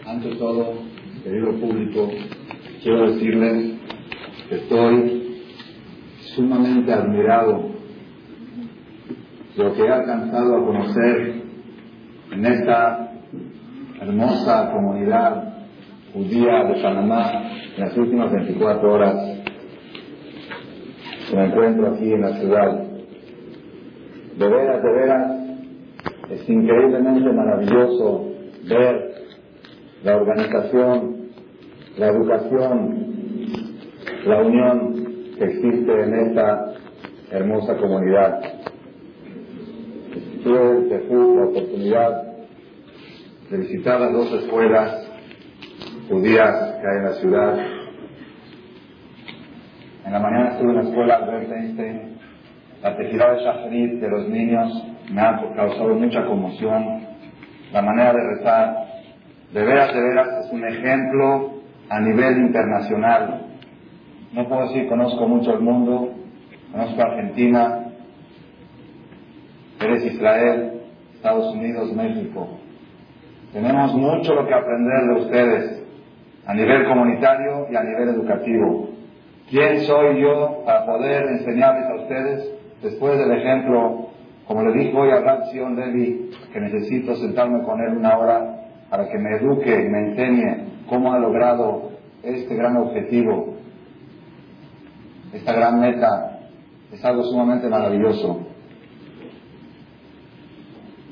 Ante todo, querido público, quiero decirles que estoy sumamente admirado de lo que he alcanzado a conocer en esta hermosa comunidad judía de Panamá en las últimas 24 horas me encuentro aquí en la ciudad. De veras, de veras, es increíblemente maravilloso ver la organización, la educación, la unión que existe en esta hermosa comunidad. Tuve la oportunidad de visitar las dos escuelas judías que hay en la ciudad. En la mañana estuve en la escuela Albert Einstein. La tejida de Shacharit de los niños me ha causado mucha conmoción. La manera de rezar, de veras, de veras, es un ejemplo a nivel internacional. No puedo decir conozco mucho el mundo, conozco Argentina, eres Israel, Estados Unidos, México. Tenemos mucho lo que aprender de ustedes a nivel comunitario y a nivel educativo. ¿Quién soy yo para poder enseñarles a ustedes después del ejemplo, como le dijo hoy a Rab Sion Levi, que necesito sentarme con él una hora para que me eduque y me enseñe cómo ha logrado este gran objetivo, esta gran meta, es algo sumamente maravilloso.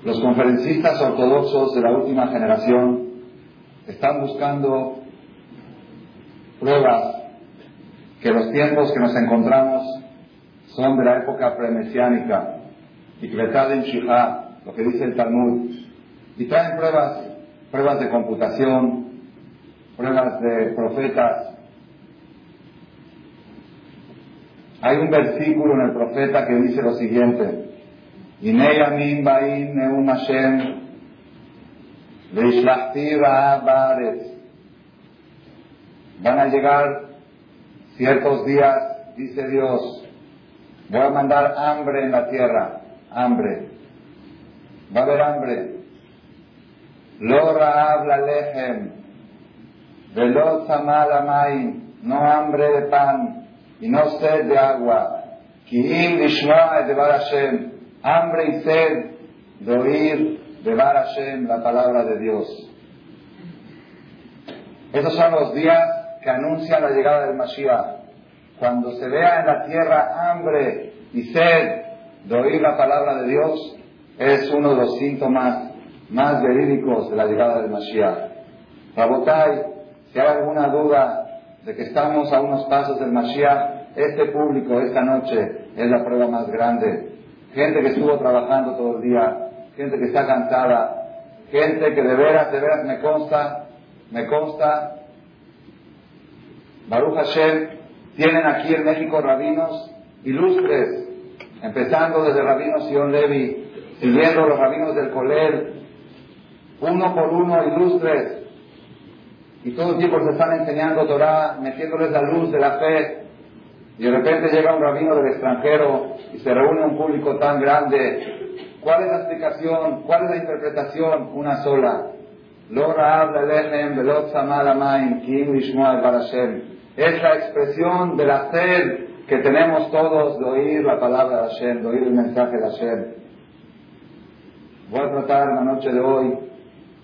Los conferencistas ortodoxos de la última generación están buscando pruebas que los tiempos que nos encontramos son de la época premesiánica, y en Shihá, lo que dice el Talmud, y traen pruebas pruebas de computación, pruebas de profetas. Hay un versículo en el profeta que dice lo siguiente, Van a llegar ciertos días, dice Dios, voy a mandar hambre en la tierra, hambre. Va a haber hambre. Lo raab la lejem, velo no hambre de pan y no sed de agua. Kiim lishma de Hashem, hambre y sed de oír Bar Hashem la palabra de Dios. Esos son los días que anuncian la llegada del Mashiach. Cuando se vea en la tierra hambre y sed de oír la palabra de Dios, es uno de los síntomas más verídicos de la llegada del Mashiach. Rabotai, si hay alguna duda de que estamos a unos pasos del Mashiach, este público esta noche es la prueba más grande. Gente que estuvo trabajando todo el día, gente que está cansada, gente que de veras, de veras me consta, me consta, Baruch Hashem, tienen aquí en México rabinos ilustres, empezando desde Rabino Sion Levi, siguiendo los rabinos del Colel, uno por uno ilustres, y todo el tiempo están enseñando Torah, metiéndoles la luz de la fe, y de repente llega un rabino del extranjero y se reúne un público tan grande. ¿Cuál es la explicación? ¿Cuál es la interpretación? Una sola. Es la expresión de la sed que tenemos todos de oír la palabra de Hashem, de oír el mensaje de Hashem. Voy a tratar la noche de hoy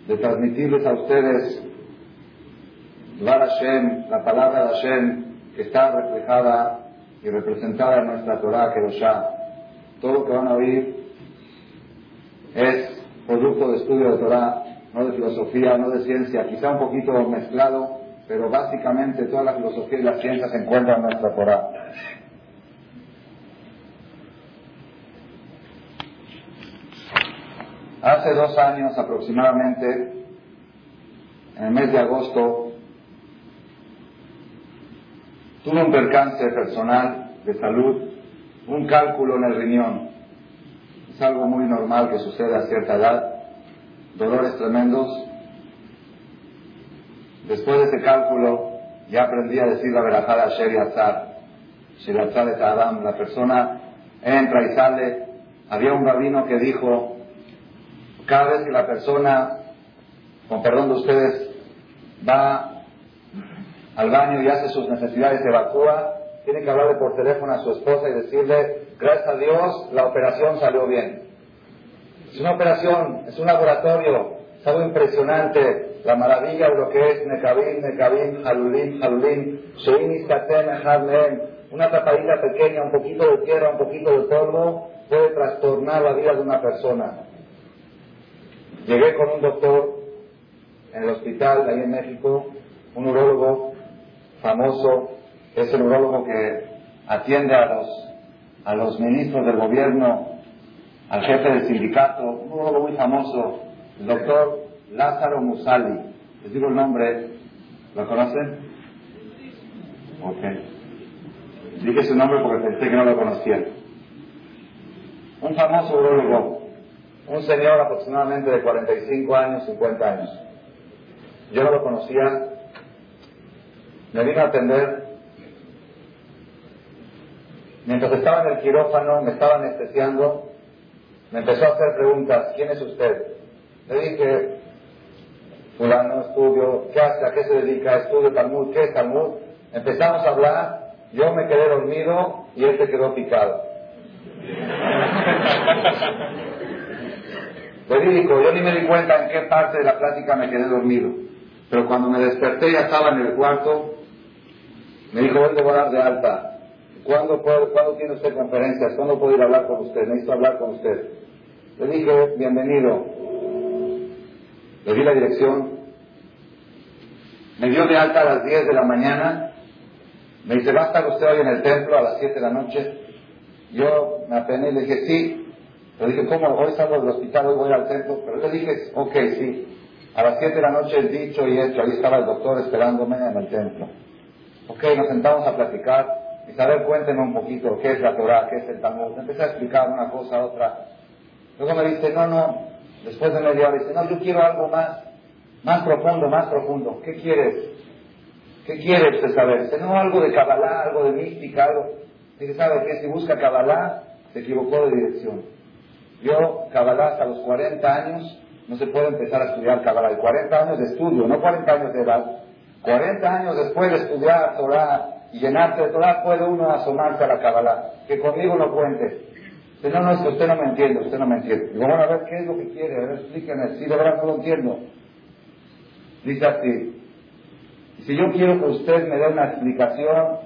de transmitirles a ustedes la palabra de Hashem, que está reflejada y representada en nuestra Torah, ya Todo lo que van a oír es producto de estudio de Torah, no de filosofía, no de ciencia, quizá un poquito mezclado, pero básicamente toda la filosofía y la ciencia se encuentran en nuestra Torah. Hace dos años aproximadamente, en el mes de agosto, tuve un percance personal de salud, un cálculo en el riñón. Es algo muy normal que sucede a cierta edad, dolores tremendos. Después de ese cálculo, ya aprendí a decir la verajada a Sheri Azar. Sheri Azar es Adam, la persona entra y sale. Había un rabino que dijo, cada vez que la persona, con perdón de ustedes, va al baño y hace sus necesidades, evacúa, tiene que hablarle por teléfono a su esposa y decirle, gracias a Dios, la operación salió bien. Es una operación, es un laboratorio, es algo impresionante, la maravilla de lo que es Nekabim, Nekabim, Halulim, Halulim, Shein una tapadita pequeña, un poquito de tierra, un poquito de polvo, puede trastornar la vida de una persona. Llegué con un doctor en el hospital ahí en México, un urólogo famoso, es el urólogo que atiende a los, a los ministros del gobierno, al jefe del sindicato, un urólogo muy famoso, el doctor Lázaro Musali. Les digo el nombre, ¿lo conocen? Ok. Dije su nombre porque pensé que no lo conocían. Un famoso urólogo, un señor aproximadamente de 45 años, 50 años. Yo no lo conocía, me vino a atender. Mientras estaba en el quirófano, me estaba anestesiando, me empezó a hacer preguntas, ¿quién es usted? Le dije, fulano, estudio, ¿qué hace? ¿A qué se dedica? Estudio Talmud, ¿qué es Talmud? Empezamos a hablar, yo me quedé dormido y él se quedó picado. Verídico, yo ni me di cuenta en qué parte de la plática me quedé dormido. Pero cuando me desperté ya estaba en el cuarto, me dijo, voy a dar de alta. ¿Cuándo, ¿Cuándo tiene usted conferencias? ¿Cuándo puedo ir a hablar con usted? Necesito hablar con usted. Le dije, bienvenido. Le di la dirección. Me dio de alta a las 10 de la mañana. Me dice, ¿va a estar usted hoy en el templo a las 7 de la noche? Yo me apené y le dije, sí. Le dije, ¿cómo? Hoy salgo del hospital, hoy voy al templo. Pero le dije, ok, sí. A las 7 de la noche, dicho y hecho. Ahí estaba el doctor esperándome en el templo. Ok, nos sentamos a platicar. Isabel, cuénteme un poquito qué es la Torah, qué es el Talmud. Empecé a explicar una cosa, otra. Luego me dice, no, no. Después de media hora dice, no, yo quiero algo más, más profundo, más profundo. ¿Qué quieres? ¿Qué quiere usted saber? Dice, no, algo de Kabbalah, algo de mística, algo. Dice, ¿sabe qué? Si busca Kabbalah, se equivocó de dirección. Yo, Kabbalah, hasta los 40 años, no se puede empezar a estudiar Kabbalah. Hay 40 años de estudio, no 40 años de edad. 40 años después de estudiar Torah y llenarse de Torah, puede uno asomarse a la Kabbalah. Que conmigo no cuente. Dice, no, no, es que usted no me entiende, usted no me entiende. Digo, bueno, a ver, ¿qué es lo que quiere? A ver, explíqueme. Si de verdad no lo entiendo. Dice así. Si yo quiero que usted me dé una explicación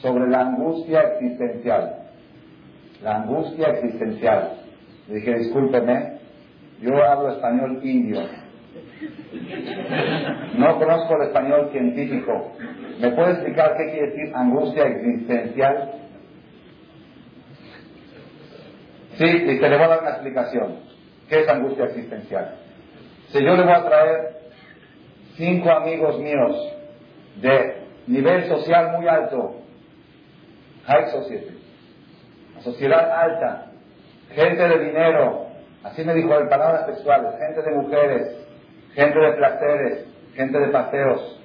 sobre la angustia existencial. La angustia existencial. Le dije, discúlpeme, yo hablo español indio. No conozco el español científico. ¿Me puede explicar qué quiere decir angustia existencial? Sí, y te le voy a dar una explicación. ¿Qué es angustia existencial? Si yo le voy a traer cinco amigos míos de nivel social muy alto, high society, sociedad alta, gente de dinero, así me dijo en palabras sexuales, gente de mujeres, gente de placeres, gente de paseos,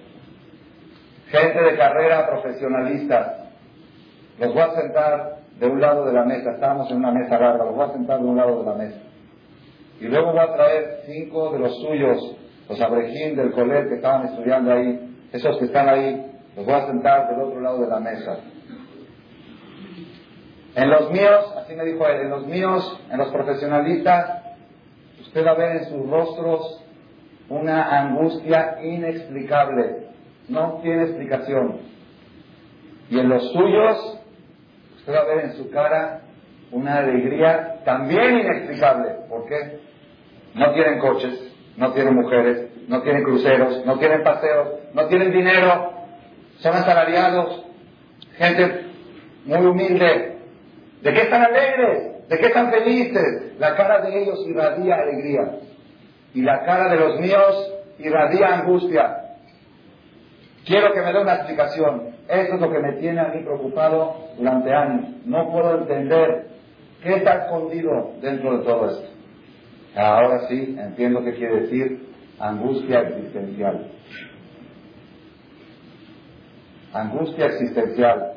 gente de carrera profesionalistas. Los voy a sentar de un lado de la mesa, estábamos en una mesa larga, los voy a sentar de un lado de la mesa. Y luego voy a traer cinco de los suyos, los abrejín del colegio que estaban estudiando ahí, esos que están ahí, los voy a sentar del otro lado de la mesa. En los míos, así me dijo él, en los míos, en los profesionalistas, usted va a ver en sus rostros una angustia inexplicable, no tiene explicación. Y en los suyos, usted va a ver en su cara una alegría también inexplicable. ¿Por qué? No tienen coches, no tienen mujeres, no tienen cruceros, no tienen paseos, no tienen dinero, son asalariados, gente muy humilde. ¿De qué están alegres? ¿De qué están felices? La cara de ellos irradia alegría y la cara de los míos irradia angustia. Quiero que me dé una explicación. Eso es lo que me tiene a mí preocupado durante años. No puedo entender qué está escondido dentro de todo esto. Ahora sí, entiendo qué quiere decir angustia existencial. Angustia existencial.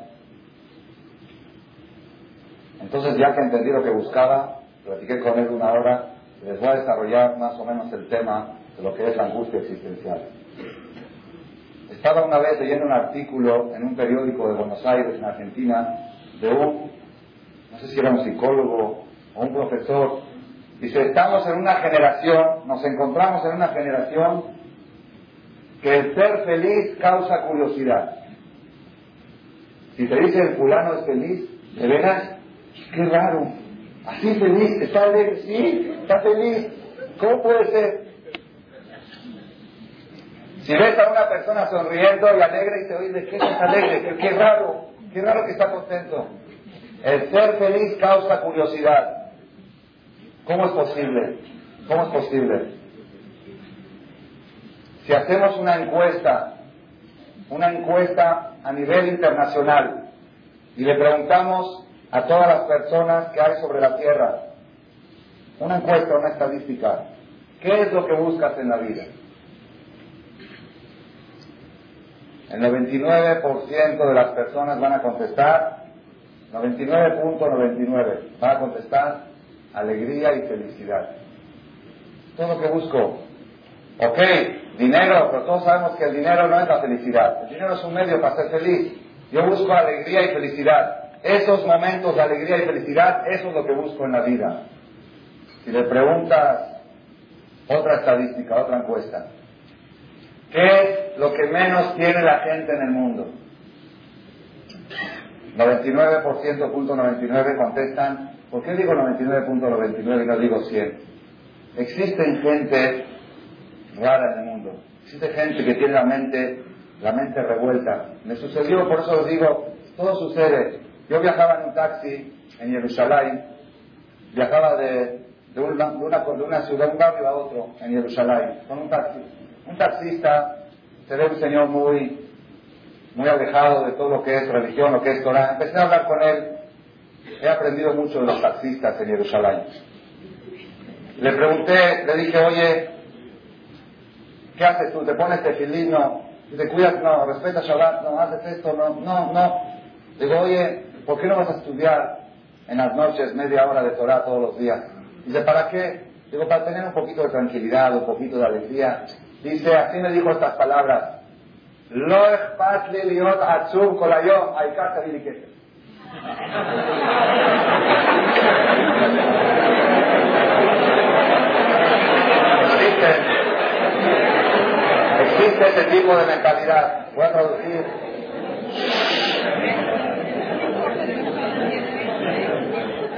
Entonces, ya que entendí lo que buscaba, platiqué con él una hora les voy a desarrollar más o menos el tema de lo que es la angustia existencial. Estaba una vez leyendo un artículo en un periódico de Buenos Aires, en Argentina, de un, no sé si era un psicólogo o un profesor. Dice, estamos en una generación, nos encontramos en una generación que el ser feliz causa curiosidad. Si te dice el fulano es feliz, de veras, qué raro. Así feliz, está alegre, sí, está feliz. ¿Cómo puede ser? Si ves a una persona sonriendo y alegre y te oyes, ¿de qué estás alegre? Qué, raro, qué raro que está contento. El ser feliz causa curiosidad. ¿Cómo es posible? ¿Cómo es posible? Si hacemos una encuesta, una encuesta a nivel internacional, y le preguntamos a todas las personas que hay sobre la Tierra, una encuesta, una estadística, ¿qué es lo que buscas en la vida? El 99% de las personas van a contestar, 99.99, van a contestar alegría y felicidad. Todo lo que busco. Ok, dinero, pero todos sabemos que el dinero no es la felicidad. El dinero es un medio para ser feliz. Yo busco alegría y felicidad. Esos momentos de alegría y felicidad, eso es lo que busco en la vida. Si le preguntas otra estadística, otra encuesta, ¿Qué es lo que menos tiene la gente en el mundo? 99.99 contestan, ¿por qué digo 99.99 y no digo 100? Existen gente rara en el mundo, existe gente que tiene la mente, la mente revuelta. Me sucedió, por eso os digo, todo sucede. Yo viajaba en un taxi en Jerusalén, viajaba de, de, una, de un barrio a otro en Jerusalén, con un taxi un taxista se ve un señor muy, muy alejado de todo lo que es religión, lo que es Torah. Empecé a hablar con él. He aprendido mucho de los taxistas en Jerusalén. Le pregunté, le dije, oye, ¿qué haces tú? ¿Te pones tefilín? No. ¿Te cuidas? No. ¿Respetas Shabbat? No. ¿Haces esto? No. No, no. Digo, oye, ¿por qué no vas a estudiar en las noches media hora de Torah todos los días? Dice, ¿para qué? Digo, para tener un poquito de tranquilidad, un poquito de alegría. Dice, así me dijo estas palabras. Lo existe ese tipo de mentalidad. Voy a traducir.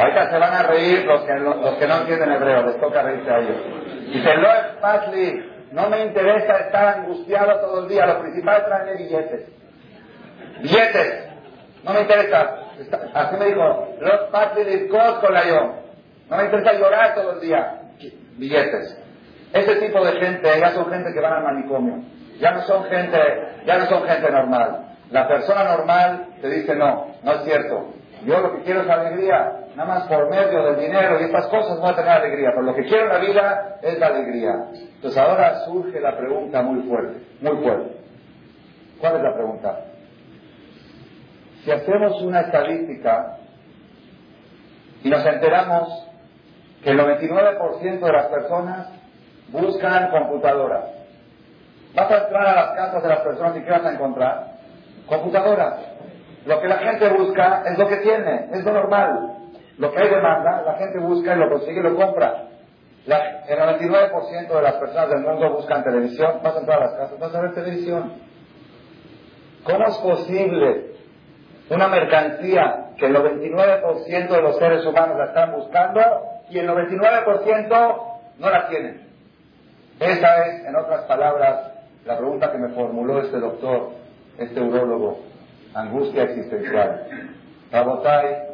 Ahorita se van a reír los que, los que no entienden hebreo, les toca reírse a ellos. Dice, lo es no me interesa estar angustiado todo el día. Lo principal es traerme billetes. Billetes. No me interesa. Así me dijo, los con la yo. No me interesa llorar todo el día. Billetes. Ese tipo de gente ya son gente que van al manicomio. Ya no son gente, ya no son gente normal. La persona normal te dice no, no es cierto. Yo lo que quiero es alegría. Nada más por medio del dinero y estas cosas no voy a tener alegría. Pero lo que quiero en la vida es la alegría. Entonces ahora surge la pregunta muy fuerte, muy fuerte. ¿Cuál es la pregunta? Si hacemos una estadística y nos enteramos que el 99% de las personas buscan computadoras, vas a entrar a las casas de las personas y ¿qué vas a encontrar? Computadoras. Lo que la gente busca es lo que tiene, es lo normal. Lo que hay demanda, la gente busca y lo consigue y lo compra. La, el 99% de las personas del mundo buscan televisión, entrar a las casas, vas a ver televisión. ¿Cómo es posible una mercancía que el 99% de los seres humanos la están buscando y el 99% no la tienen? Esa es, en otras palabras, la pregunta que me formuló este doctor, este urólogo, angustia existencial. Rabotai,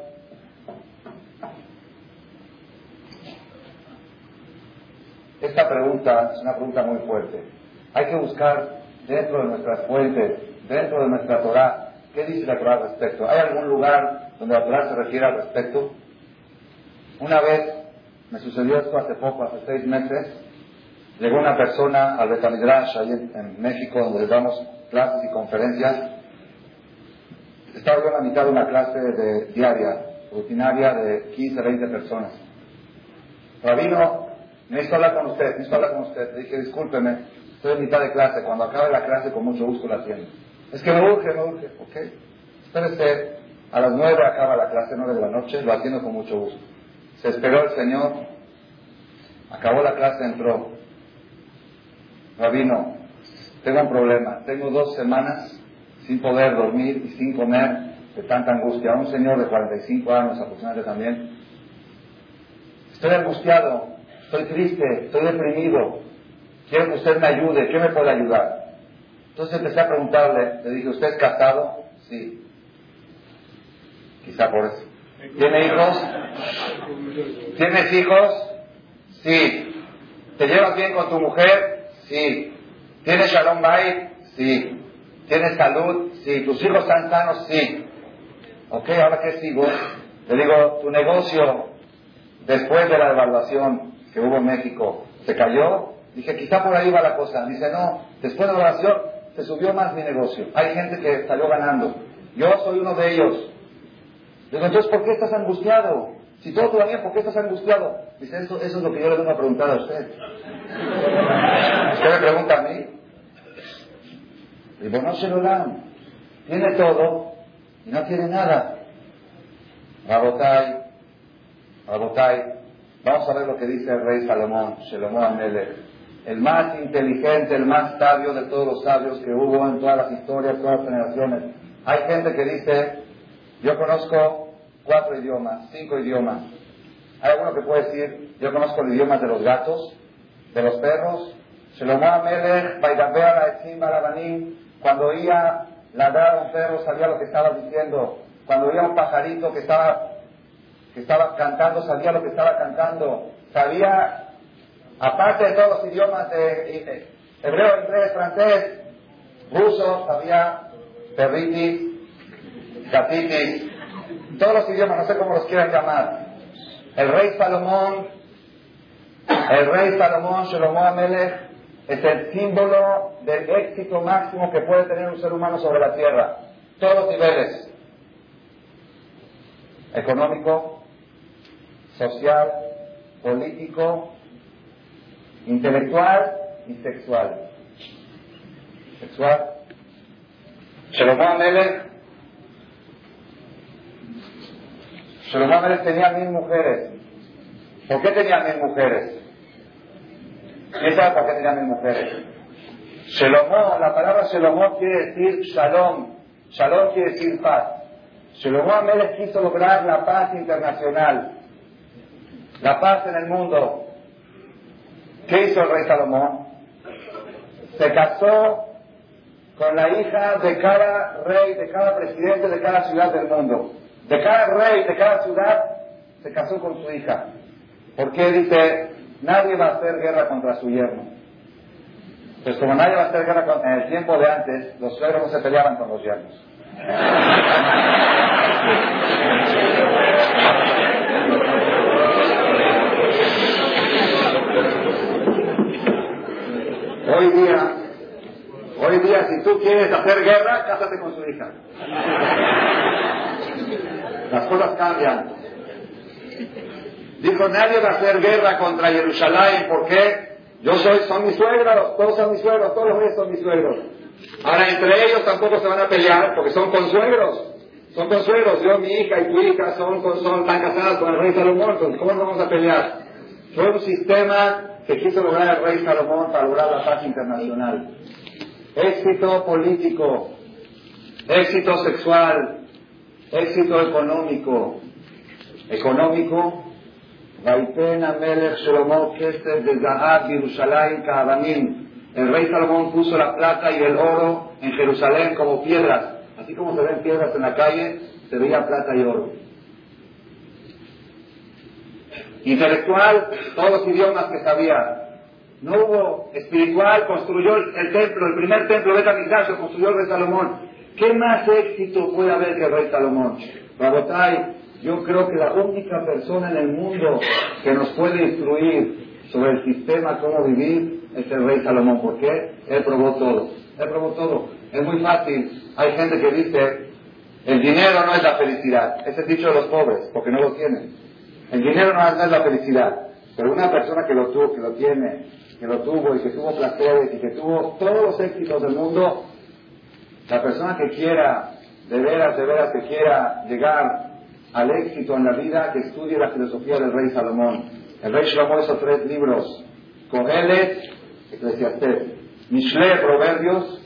Esta pregunta es una pregunta muy fuerte. Hay que buscar dentro de nuestras fuentes, dentro de nuestra Torah, ¿qué dice la Torah al respecto? ¿Hay algún lugar donde la Torah se refiere al respecto? Una vez me sucedió esto hace poco, hace seis meses. Llegó una persona al Betamidrash, ahí en, México, donde le damos clases y conferencias. Estaba yo en la mitad de una clase de, diaria, rutinaria, de 15, 20 personas. Rabino necesito hablar con usted, necesito hablar con usted. Le dije, discúlpeme, Estoy en mitad de clase. Cuando acabe la clase, con mucho gusto la atiendo. Es que me urge, me urge. Ok. Espérese. A las nueve acaba la clase, nueve de la noche. Lo atiendo con mucho gusto. Se esperó el Señor. Acabó la clase, entró. Rabino, tengo un problema. Tengo dos semanas sin poder dormir y sin comer de tanta angustia. Un señor de 45 años aproximadamente también. Estoy angustiado, estoy triste, estoy deprimido. Quiero que usted me ayude. ¿Qué me puede ayudar? Entonces empecé a preguntarle. Le dije, ¿usted es casado? Sí. Quizá por eso. ¿Tiene hijos? ¿Tienes hijos? Sí. ¿Te llevas bien con tu mujer? Sí. ¿Tienes shalom bay? Sí. ¿Tienes salud? Sí. ¿Tus hijos están sanos? Sí. Ok, ahora qué sigo? Le digo, tu negocio, después de la evaluación que hubo en México, ¿se cayó? Dije, quizá por ahí va la cosa. Dice, no, después de la evaluación se subió más mi negocio. Hay gente que salió ganando. Yo soy uno de ellos. Digo, entonces, ¿por qué estás angustiado? Si todo bien, ¿por qué estás angustiado? Dice, eso, eso es lo que yo le vengo a preguntar a usted. usted me pregunta a mí. Digo, no se lo dan. Tiene todo y no tiene nada. Rabotai, Rabotai, vamos a ver lo que dice el rey Salomón, Salomón Amelech, el más inteligente, el más sabio de todos los sabios que hubo en todas las historias, todas las generaciones. Hay gente que dice, yo conozco cuatro idiomas, cinco idiomas. Hay alguno que puede decir, yo conozco el idioma de los gatos, de los perros. Shlomo Amelech, cuando oía ladrar a un perro sabía lo que estaba diciendo. Cuando oía un pajarito que estaba, estaba cantando, sabía lo que estaba cantando. Sabía, aparte de todos los idiomas de hebreo, inglés, francés, ruso, sabía perritis, gatitis, todos los idiomas, no sé cómo los quieran llamar. El rey Salomón, el rey Salomón, Shlomo Amelech, es el símbolo del éxito máximo que puede tener un ser humano sobre la tierra. Todos los niveles. Económico, social, político, intelectual y sexual. Sexual. Shlomo Amelech Shlomo Amelech tenía mil mujeres. ¿Por qué tenía mil mujeres? ¿Quién sabe por qué tenía mil mujeres? Shalomó, la palabra Shalomó quiere decir shalom. Shalom quiere decir paz. Shalomó Amelech quiso lograr la paz internacional. La paz en el mundo. ¿Qué hizo el rey Salomón? Se casó con la hija de cada rey, de cada presidente de cada ciudad del mundo. De cada rey, de cada ciudad, se casó con su hija. ¿Por qué dice nadie va a hacer guerra contra su yerno. Pues como nadie va a hacer guerra contra... En el tiempo de antes, los suegros no se peleaban con los yernos. Hoy día, hoy día, si tú quieres hacer guerra, cásate con su hija. Las cosas cambian. Dijo, nadie va a hacer guerra contra Jerusalén, ¿por qué? Yo soy, son mis suegros, todos son mis suegros, todos los reyes son mis suegros. Ahora, entre ellos tampoco se van a pelear, porque son consuegros. Son consuegros. Yo, mi hija y tu hija son, son, están casadas con el rey Salomón, ¿cómo nos vamos a pelear? Fue un sistema que quiso lograr el rey Salomón para lograr la paz internacional. Éxito político, éxito sexual, éxito económico. Económico, Shlomo Kesef de Zahab Kaabamim. El rey Salomón puso la plata y el oro en Jerusalén como piedras. Así como se ven piedras en la calle, se veía plata y oro. Intelectual, todos los idiomas que sabía. No hubo espiritual, construyó el templo, el primer templo de lo construyó el rey Salomón. ¿Qué más éxito puede haber que el rey Salomón? Rabotai, yo creo que la única persona en el mundo que nos puede instruir sobre el sistema, cómo vivir, es el rey Salomón. ¿Por qué? Él probó todo. Él probó todo. Es muy fácil. Hay gente que dice, el dinero no es la felicidad. Ese es dicho de los pobres, porque no lo tienen. El dinero no es la felicidad. Pero una persona que lo tuvo, que lo tiene, que lo tuvo y que tuvo placeres y que tuvo todos los éxitos del mundo, la persona que quiera, de veras, de veras, que quiera llegar al éxito en la vida, que estudie la filosofía del rey Salomón. El rey Salomón hizo tres libros, Cogelet, Eclesiastés, Mishle, Proverbios,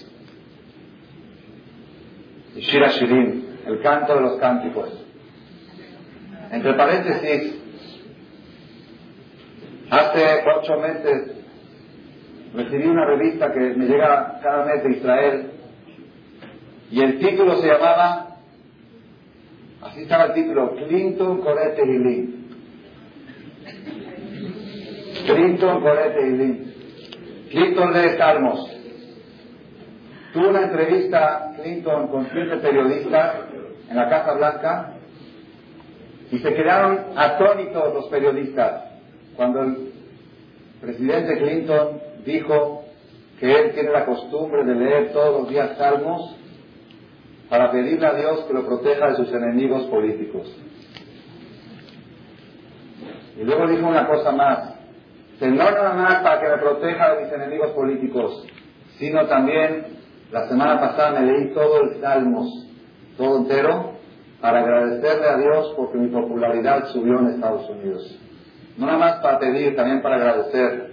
y Shira Shirin, el canto de los cánticos. Entre paréntesis, hace ocho meses recibí una revista que me llega cada mes de Israel y el título se llamaba, así estaba el título, Clinton Corete Link. Clinton Corete Link. Clinton lee Salmos. Tuvo una entrevista Clinton con siete periodistas en la Casa Blanca y se quedaron atónitos los periodistas cuando el presidente Clinton dijo que él tiene la costumbre de leer todos los días salmos para pedirle a Dios que lo proteja de sus enemigos políticos. Y luego dijo una cosa más, que no nada más para que me proteja de mis enemigos políticos, sino también, la semana pasada me leí todo el Salmos, todo entero, para agradecerle a Dios porque mi popularidad subió en Estados Unidos. No nada más para pedir, también para agradecer.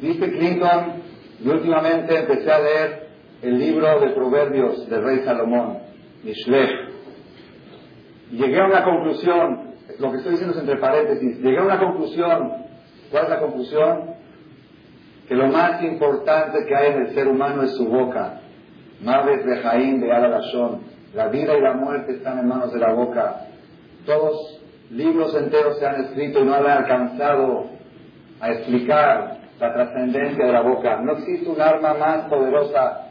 Dice Clinton, y últimamente empecé a leer el libro de Proverbios del rey Salomón, Mishlech. Llegué a una conclusión, lo que estoy diciendo es entre paréntesis, llegué a una conclusión. ¿Cuál es la conclusión? Que lo más importante que hay en el ser humano es su boca. Maves de Jaín de Alalashon. La vida y la muerte están en manos de la boca. Todos libros enteros se han escrito y no han alcanzado a explicar la trascendencia de la boca. No existe un arma más poderosa.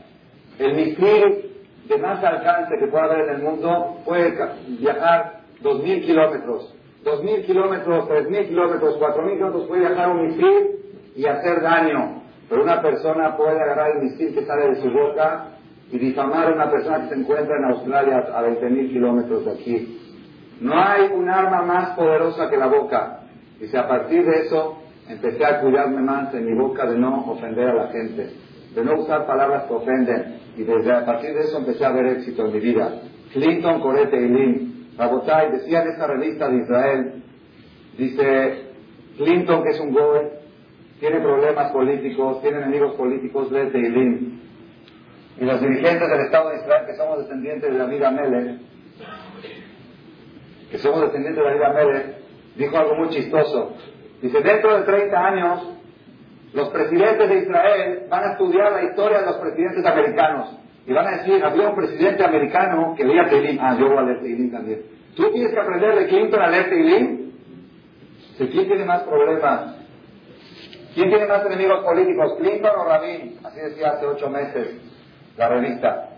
El misil de más alcance que pueda haber en el mundo puede viajar dos mil kilómetros. Dos mil kilómetros, tres mil kilómetros, cuatro mil kilómetros puede viajar un misil y hacer daño. Pero una persona puede agarrar el misil que sale de su boca y difamar a una persona que se encuentra en Australia a 20.000 kilómetros de aquí. No hay un arma más poderosa que la boca. Dice, a partir de eso empecé a cuidarme más en mi boca de no ofender a la gente, de no usar palabras que ofenden. Y desde a partir de eso empecé a ver éxito en mi vida. Clinton, Corete y Lynn, Rabotai, decía en esta revista de Israel, dice, Clinton, que es un goy, tiene problemas políticos, tiene enemigos políticos, lee Teilim. Y los dirigentes del Estado de Israel, que somos descendientes de David Amelech, que somos descendientes de David Amelech, dijo algo muy chistoso. Dice, dentro de 30 años, los presidentes de Israel van a estudiar la historia de los presidentes americanos. Y van a decir, había un presidente americano que leía Teilim. Ah, yo voy a leer Teilim también. ¿Tú tienes que aprender de Clinton a leer Teilim? ¿Quién tiene más problemas? ¿Quién tiene más enemigos políticos, Clinton o Rabin? Así decía hace ocho meses la revista.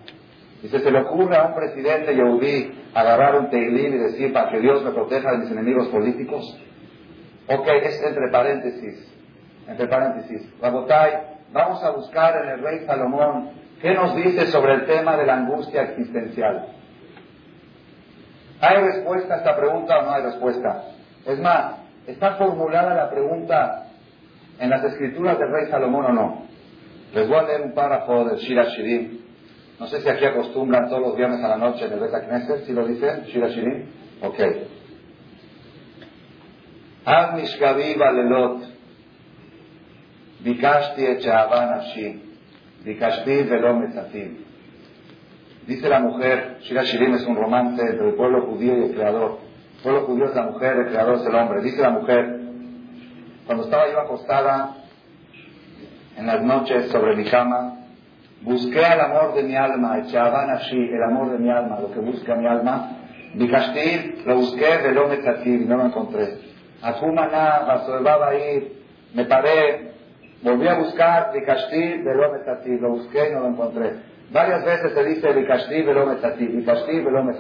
Dice, ¿se le ocurre a un presidente yaudí agarrar un teilín y decir para que Dios me proteja de mis enemigos políticos? Ok, es entre paréntesis. Entre paréntesis. Rabotai, vamos a buscar en el rey Salomón qué nos dice sobre el tema de la angustia existencial. ¿Hay respuesta a esta pregunta o no hay respuesta? Es más, ¿está formulada la pregunta en las escrituras del rey Salomón o no? Les voy a leer un párrafo del Shira Shirin. No sé si aquí acostumbran todos los viernes a la noche en el Bet Knesset, si lo dicen, Shira Shirin. Ok. Ad mishkavi valelot, bikashti et nafshi, bikashti velo metzatim. Dice la mujer, Shira Shirin es un romance entre el pueblo judío y el creador. El pueblo judío es la mujer, el creador es el hombre. Dice la mujer, cuando estaba yo acostada en las noches sobre mi cama, busqué el amor de mi alma, así, el amor de mi alma, lo que busca mi alma. Bikashtir, lo busqué, veló y no lo encontré. Akumana, Basolbaba ir, me paré, volví a buscar, Bikashtir, veló me lo busqué y no lo encontré. Varias veces se dice Bikashtir, veló me Bikashtir, veló me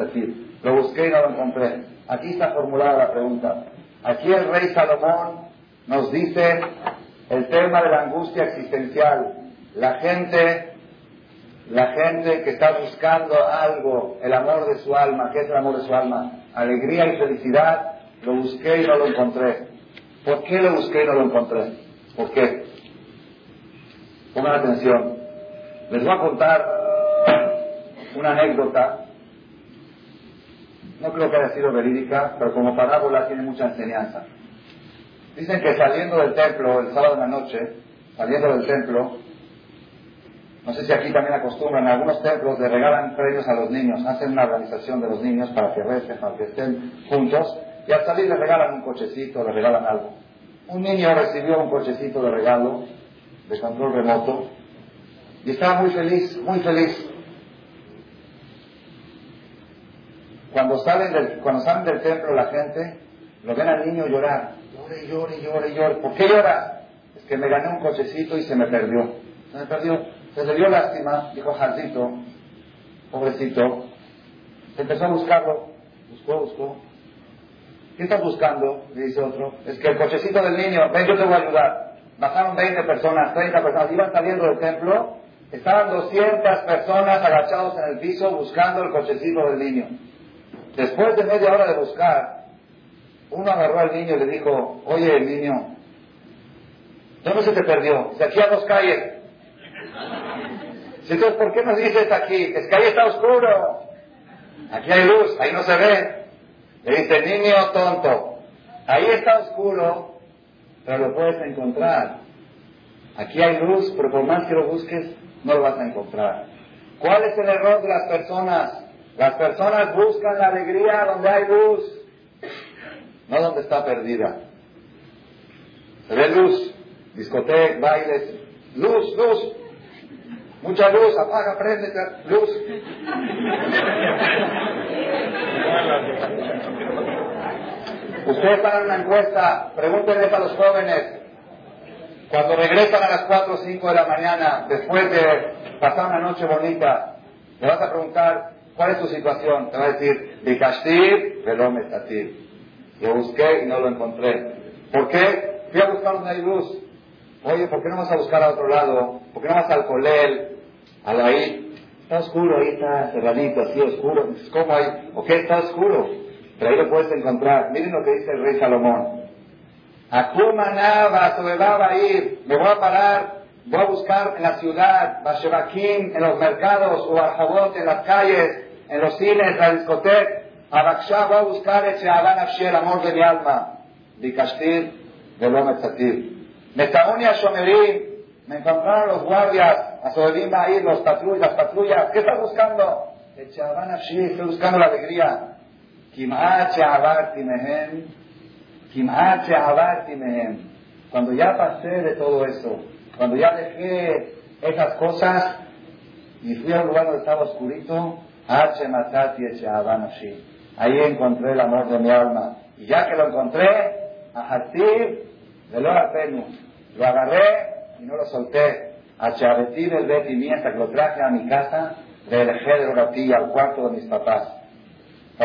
lo busqué y no lo encontré. Aquí está formulada la pregunta. Aquí el rey Salomón nos dice el tema de la angustia existencial. La gente, la gente que está buscando algo, el amor de su alma, ¿qué es el amor de su alma? Alegría y felicidad, lo busqué y no lo encontré. ¿Por qué lo busqué y no lo encontré? ¿Por qué? Pongan atención. Les voy a contar una anécdota. No creo que haya sido verídica, pero como parábola tiene mucha enseñanza. Dicen que saliendo del templo el sábado en la noche, saliendo del templo, no sé si aquí también acostumbran, algunos templos le regalan premios a los niños, hacen una organización de los niños para que recen, para que estén juntos, y al salir le regalan un cochecito, le regalan algo. Un niño recibió un cochecito de regalo, de control remoto, y estaba muy feliz, muy feliz. Cuando salen del, cuando salen del templo la gente, lo ven al niño llorar. Llore, llore, llore, llore. ¿Por qué llora? Es que me gané un cochecito y se me perdió. Se me perdió. Se le dio lástima, dijo Jancito, pobrecito. Se empezó a buscarlo. Buscó, buscó. ¿Qué estás buscando? Le dice otro. Es que el cochecito del niño, ven, yo te voy a ayudar. Bajaron 20 personas, 30 personas, iban saliendo del templo. Estaban 200 personas agachados en el piso buscando el cochecito del niño. Después de media hora de buscar, uno agarró al niño y le dijo, oye, niño, ¿dónde se te perdió? Dice, aquí a dos calles. Entonces, ¿por qué nos dices aquí? Es que ahí está oscuro. Aquí hay luz, ahí no se ve. Le dice, niño tonto, ahí está oscuro, pero lo puedes encontrar. Aquí hay luz, pero por más que lo busques, no lo vas a encontrar. ¿Cuál es el error de las personas? Las personas buscan la alegría donde hay luz, no donde está perdida. Se ve luz, discoteca, bailes, luz, luz, Mucha luz, apaga, prende, luz. Ustedes hagan una encuesta, pregúntenles a los jóvenes, cuando regresan a las 4 o 5 de la mañana, después de pasar una noche bonita, le vas a preguntar, ¿cuál es tu situación? Te va a decir, Bikashtir, Velomestatir. Lo busqué y no lo encontré. ¿Por qué? Fui a buscar hay luz. Oye, ¿por qué no vas a buscar a otro lado? ¿Por qué no vas al colel? Al ahí? Está oscuro, ahí está cerradito, así oscuro. ¿Cómo hay? ¿O qué está oscuro? Pero ahí lo puedes encontrar. Miren lo que dice el rey Salomón. Akumanaba, va a ir. Me voy a parar. Voy a buscar en la ciudad, Bashevakim, en los mercados, o en las calles, en los cines, la discoteca. Abaksha, voy a buscar ese el amor de mi alma. Dikashtir, Velom Etzatir. Metaonia Shomerim, me encontraron los guardias, a ahí, los patrullas, las patrullas. ¿Qué estás buscando? Estoy buscando la alegría. Cuando ya pasé de todo eso, cuando ya dejé esas cosas y fui a un lugar donde estaba oscurito, ahí encontré el amor de mi alma. Y ya que lo encontré, a de lo lo agarré y no lo solté. A Chavetir el Bet y hasta que lo traje a mi casa, le dejé de ratilla al cuarto de mis papás.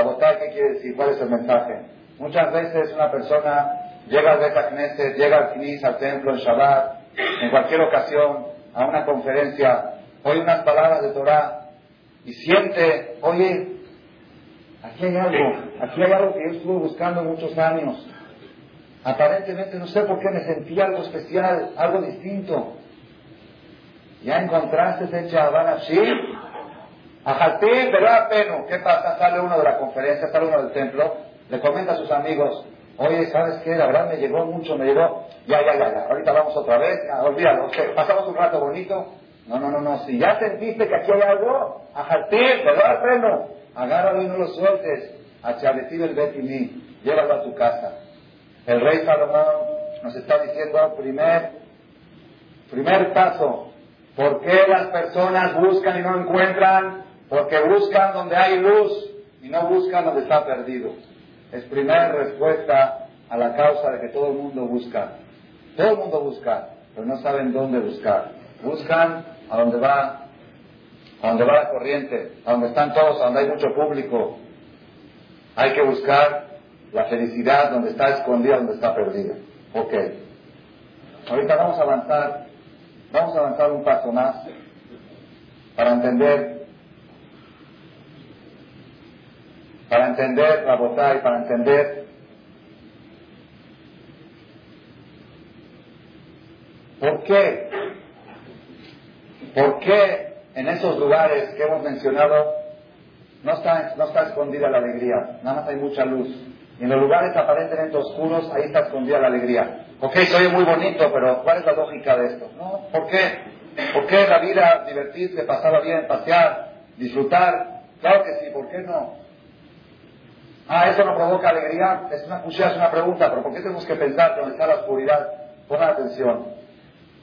votar ¿qué quiere decir? ¿Cuál es el mensaje? Muchas veces una persona llega al Bet llega al Knis, al templo, en Shabbat, en cualquier ocasión, a una conferencia, oye unas palabras de Torah y siente, oye, aquí hay algo, aquí hay algo que yo estuve buscando muchos años. Aparentemente no sé por qué me sentí algo especial, algo distinto. ¿Ya encontraste ese chaval así? Ajatín, pero peno. ¿Qué pasa? Sale uno de la conferencia, sale uno del templo, le comenta a sus amigos, oye, ¿sabes qué? La verdad me llegó mucho, me llegó, ya, ya, ya, ya, ahorita vamos otra vez, olvídalo, pasamos un rato bonito. No, no, no, no, si ya sentiste que aquí hay algo, ajatín, pero peno. Agárralo y no lo sueltes. A el Betimí, llévalo a tu casa. El rey Salomón nos está diciendo primer, primer paso, ¿por qué las personas buscan y no encuentran? Porque buscan donde hay luz y no buscan donde está perdido. Es primera respuesta a la causa de que todo el mundo busca. Todo el mundo busca, pero no saben dónde buscar. Buscan a donde va, a donde va la corriente, a donde están todos, a donde hay mucho público. Hay que buscar la felicidad donde está escondida, donde está perdida. Ok. Ahorita vamos a avanzar, vamos a avanzar un paso más para entender, para entender la bondad y para entender por qué, por qué en esos lugares que hemos mencionado no está, no está escondida la alegría? Nada más hay mucha luz. Y en los lugares aparentemente oscuros, ahí está escondida la alegría. Ok, soy muy bonito, pero ¿cuál es la lógica de esto? ¿No? ¿Por qué? ¿Por qué la vida, divertirse, pasarla bien, pasear, disfrutar? Claro que sí, ¿por qué no? Ah, eso no provoca alegría. Es una es una pregunta, pero ¿por qué tenemos que pensar que donde está la oscuridad? Pongan atención.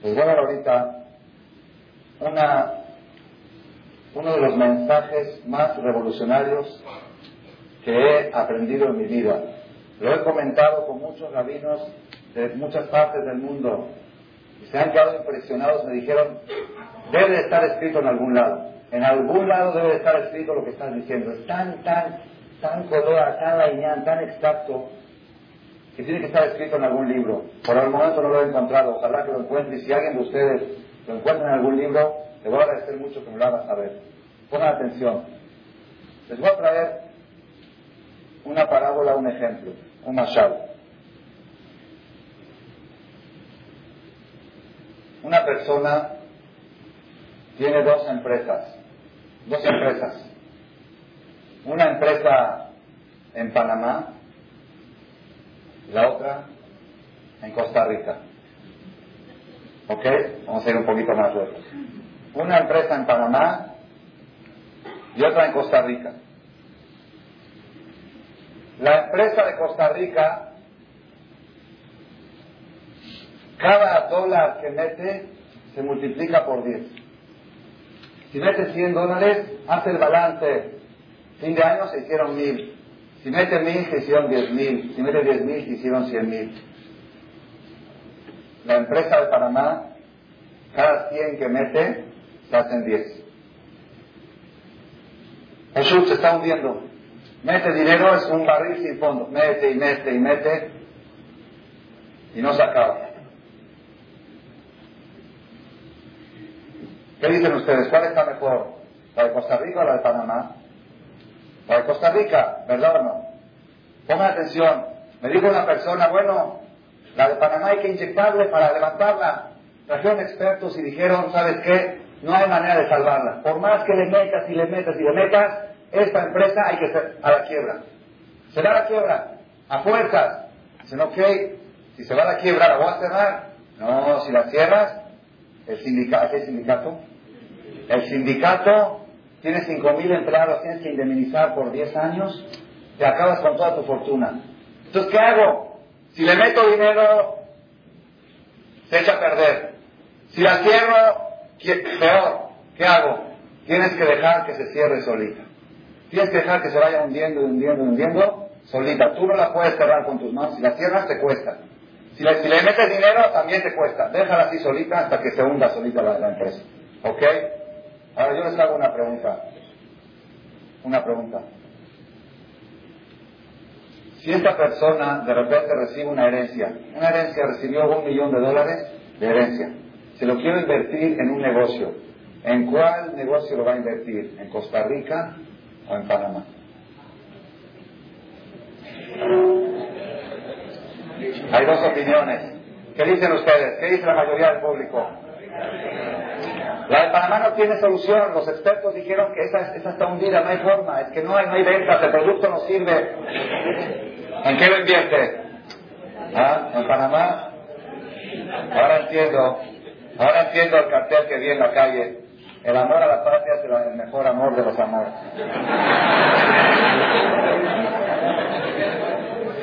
Les voy a dar ahorita una, uno de los mensajes más revolucionarios que he aprendido en mi vida. Lo he comentado con muchos rabinos de muchas partes del mundo y se han quedado impresionados. Me dijeron, debe de estar escrito en algún lado. En algún lado debe de estar escrito lo que estás diciendo. Es tan, tan, tan color, tan lañán, tan exacto, que tiene que estar escrito en algún libro. Por el momento no lo he encontrado. Ojalá que lo encuentre. Y si alguien de ustedes lo encuentra en algún libro, le voy a agradecer mucho que me lo haga saber. Pongan atención. Les voy a traer una parábola, un ejemplo, un mashal. Una persona tiene dos empresas, dos empresas. Una empresa en Panamá, la otra en Costa Rica. ¿Ok? Vamos a ir un poquito más lejos. Una empresa en Panamá y otra en Costa Rica. La empresa de Costa Rica, cada dólar que mete se multiplica por 10. Si mete 100 dólares, hace el balance. Fin de año se hicieron 1000. Si mete 1000, se hicieron 10.000. Si mete 10.000, se hicieron 100.000. La empresa de Panamá, cada 100 que mete, hacen 10. El está hundiendo. Mete dinero, es un barril sin fondo. Mete y mete y mete y no se acaba. ¿Qué dicen ustedes? ¿Cuál está mejor? ¿La de Costa Rica o la de Panamá? La de Costa Rica, ¿verdad o no? Pongan atención. Me dijo una persona, bueno, la de Panamá hay que inyectarle para levantarla. Trajeron expertos y dijeron, ¿sabes qué? No hay manera de salvarla. Por más que le metas y le metas y le metas, esta empresa hay que ser a la quiebra. Se va a la quiebra, a fuerzas. Dicen, ok, si se va a la quiebra, ¿la voy a cerrar? No, si la cierras, el sindicato, ¿qué sindicato? El sindicato tiene 5.000 empleados, tienes que indemnizar por 10 años, te acabas con toda tu fortuna. Entonces, ¿qué hago? Si le meto dinero, se echa a perder. Si la cierro, peor. ¿Qué hago? Tienes que dejar que se cierre solita. Tienes que dejar que se vaya hundiendo, hundiendo, hundiendo, solita. Tú no la puedes cerrar con tus manos. Si la cierras, te cuesta. Si le, metes dinero, también te cuesta. Déjala así solita hasta que se hunda solita la, empresa. ¿Ok? Ahora yo les hago una pregunta. Una pregunta. Si esta persona de repente recibe una herencia, una herencia recibió un millón de dólares de herencia, se lo quiero invertir en un negocio, ¿en cuál negocio lo va a invertir? ¿En Costa Rica o en Panamá. Hay dos opiniones. ¿Qué dicen ustedes? ¿Qué dice la mayoría del público? La de Panamá no tiene solución. Los expertos dijeron que esa, esa está hundida, no hay forma. Es que no hay, no hay ventas, el producto no sirve. ¿En qué lo invierte? ¿Ah? ¿En Panamá? Ahora entiendo. Ahora entiendo el cartel que vi en la calle. El amor a la patria es el mejor amor de los amores.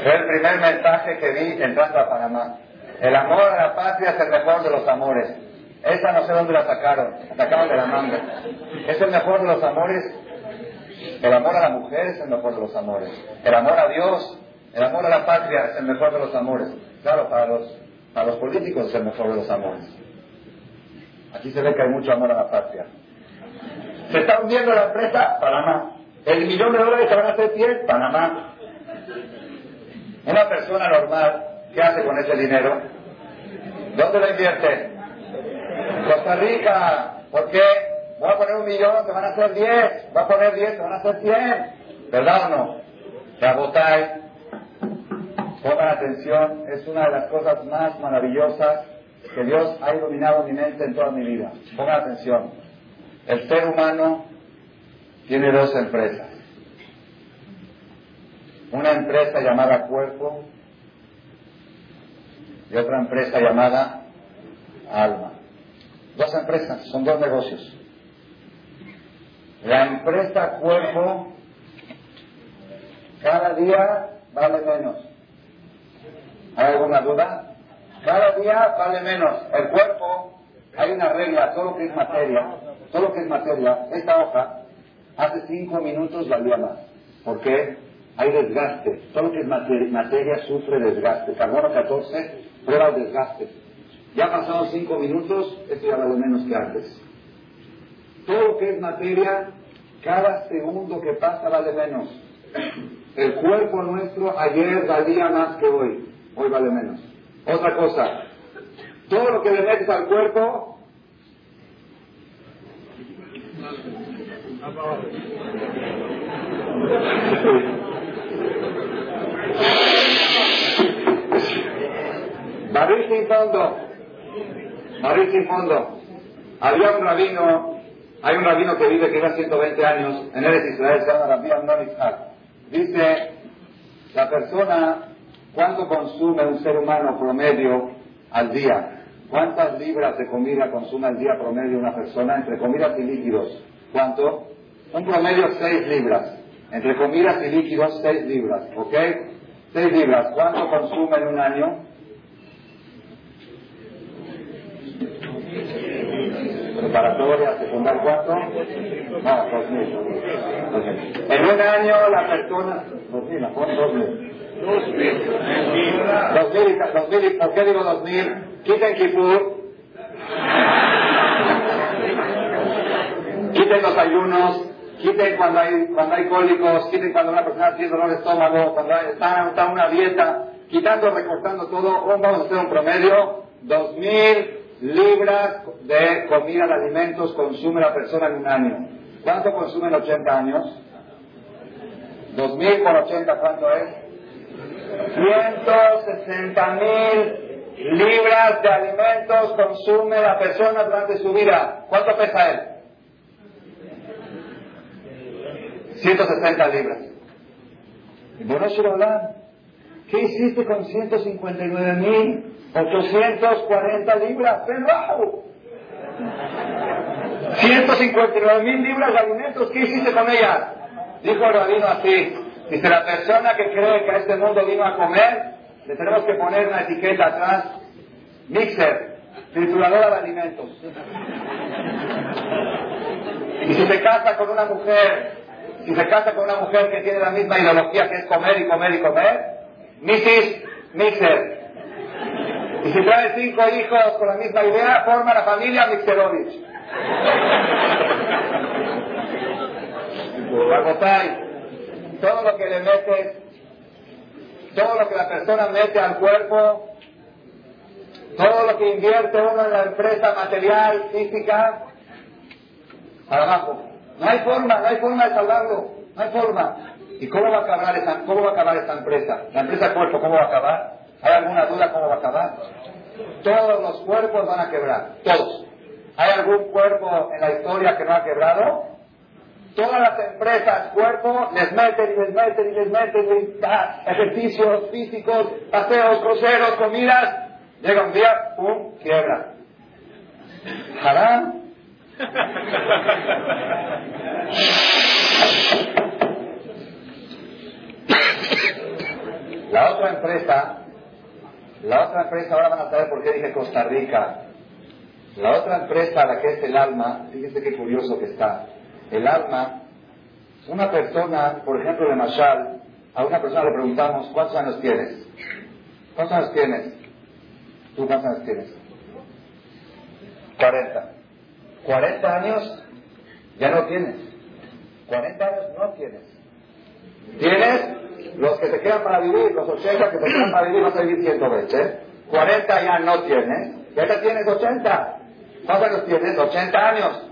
Fue el primer mensaje que vi entrando a Panamá. El amor a la patria es el mejor de los amores. Esa no sé dónde la sacaron. La sacaron de la manga. Es el mejor de los amores. El amor a la mujer es el mejor de los amores. El amor a Dios, el amor a la patria es el mejor de los amores. Claro, para los, para los políticos es el mejor de los amores. Aquí se ve que hay mucho amor a la patria. Se está hundiendo la empresa, Panamá. El millón de dólares se van a hacer 100, Panamá. Una persona normal, ¿qué hace con ese dinero? ¿Dónde lo invierte? Costa Rica. ¿Por qué? Voy a poner un millón, te van a hacer 10. Voy a poner 10, te van a hacer 100. ¿Verdad o no? Rabotai, pongan atención, es una de las cosas más maravillosas que Dios ha iluminado mi mente en toda mi vida. Pongan atención. El ser humano tiene dos empresas. Una empresa llamada cuerpo y otra empresa llamada alma. Dos empresas, son dos negocios. La empresa cuerpo cada día vale menos. ¿Hay alguna duda? Cada día vale menos. El cuerpo, hay una regla, todo lo que es materia, todo lo que es materia, esta hoja, hace cinco minutos valía más. ¿Por qué? Hay desgaste. Todo lo que es materia, sufre desgaste. Carbono 14 prueba el desgaste. Ya pasaron cinco minutos, esto ya vale menos que antes. Todo lo que es materia, cada segundo que pasa vale menos. El cuerpo nuestro ayer valía más que hoy, hoy vale menos. Otra cosa, todo lo que le metes al cuerpo, Barril sin fondo. Barril sin fondo. Había un rabino, hay un rabino que vive que era 120 años en Eres Israel, se llama Rabbi Amnon Dice, la persona, ¿cuánto consume un ser humano promedio al día? ¿Cuántas libras de comida consume al día promedio una persona entre comidas y líquidos? ¿Cuánto? Un promedio 6 libras. Entre comidas y líquidos 6 libras, ¿ok? 6 libras. ¿Cuánto consume en un año? preparatoria, secundaria, ¿cuánto? No, dos mil. En un año la persona. Dos mil. Dos mil. Quiten Kipur. Quiten los ayunos, quiten cuando hay, cuando hay cólicos, quiten cuando una persona tiene dolor de estómago, cuando está, está una dieta, quitando, recortando todo, vamos a hacer un promedio, dos mil libras de comida de alimentos consume la persona en un año. ¿Cuánto consume en 80 años? 2.000 por 80, ¿cuánto es? 160 mil libras de alimentos consume la persona durante su vida. ¿Cuánto pesa él? 160 libras. ¿qué hiciste con 159 mil 840 libras, pero 159 mil libras de alimentos, ¿qué hiciste con ellas? Dijo el rabino así, dice, la persona que cree que a este mundo vino a comer, le tenemos que poner una etiqueta atrás, mixer, trituradora de alimentos. Y si se casa con una mujer, si se casa con una mujer que tiene la misma ideología que es comer y comer y comer, Mrs. Mixer, y si trae cinco hijos con la misma idea, forma la familia Mixerovich. todo lo que le metes, todo lo que la persona mete al cuerpo, todo lo que invierte uno en la empresa material, física, para abajo. No hay forma, no hay forma de salvarlo, no hay forma. ¿Y cómo va a acabar esta, cómo va a acabar esta empresa? La empresa cuerpo, ¿cómo va a acabar? ¿Hay alguna duda cómo va a acabar? Todos los cuerpos van a quebrar, todos. ¿Hay algún cuerpo en la historia que no ha quebrado? Todas las empresas, cuerpos, les meten y les meten y les meten ejercicios físicos, paseos, cruceros, comidas. Llega un día, ¡pum!, quiebra. ¿Harán? La otra empresa la otra empresa, ahora van a saber por qué dije Costa Rica. La otra empresa, la que es el alma, fíjense qué curioso que está. El alma, una persona, por ejemplo, de Mashal, a una persona le preguntamos, ¿cuántos años tienes? ¿Cuántos años tienes? ¿Tú cuántos años tienes? 40. 40 años ya no tienes. 40 años no tienes. Tienes los que te quedan para vivir, los 80 que te quedan para vivir, vas a vivir 120. 40 ya no tienes. Ya te tienes 80. ¿Cuántos años tienes? 80 años.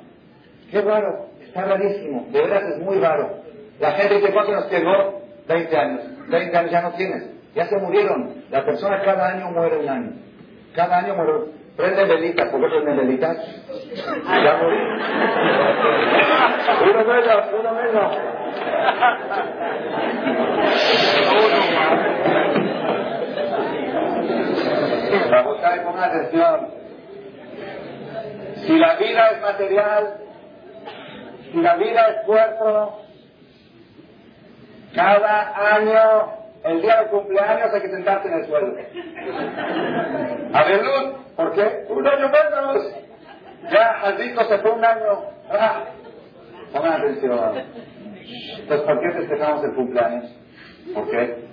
Qué raro. Está rarísimo. De verdad es muy raro. La gente dice, ¿cuántos años tengo? 20 años. 20 años ya no tienes. Ya se murieron. La persona cada año muere un año. Cada año muere. Prende velitas, ¿por qué prenden velitas? Ya morí. Uno menos, uno menos. Vamos a con atención. Si la vida es material, la vida es cuerpo, cada año, el día de cumpleaños hay que sentarte en el suelo. A ver, Luz, ¿por qué? Un año menos. Ya, Aldito se fue un año. Ah. Pongan atención. Entonces, ¿por qué festejamos el cumpleaños? ¿Por qué?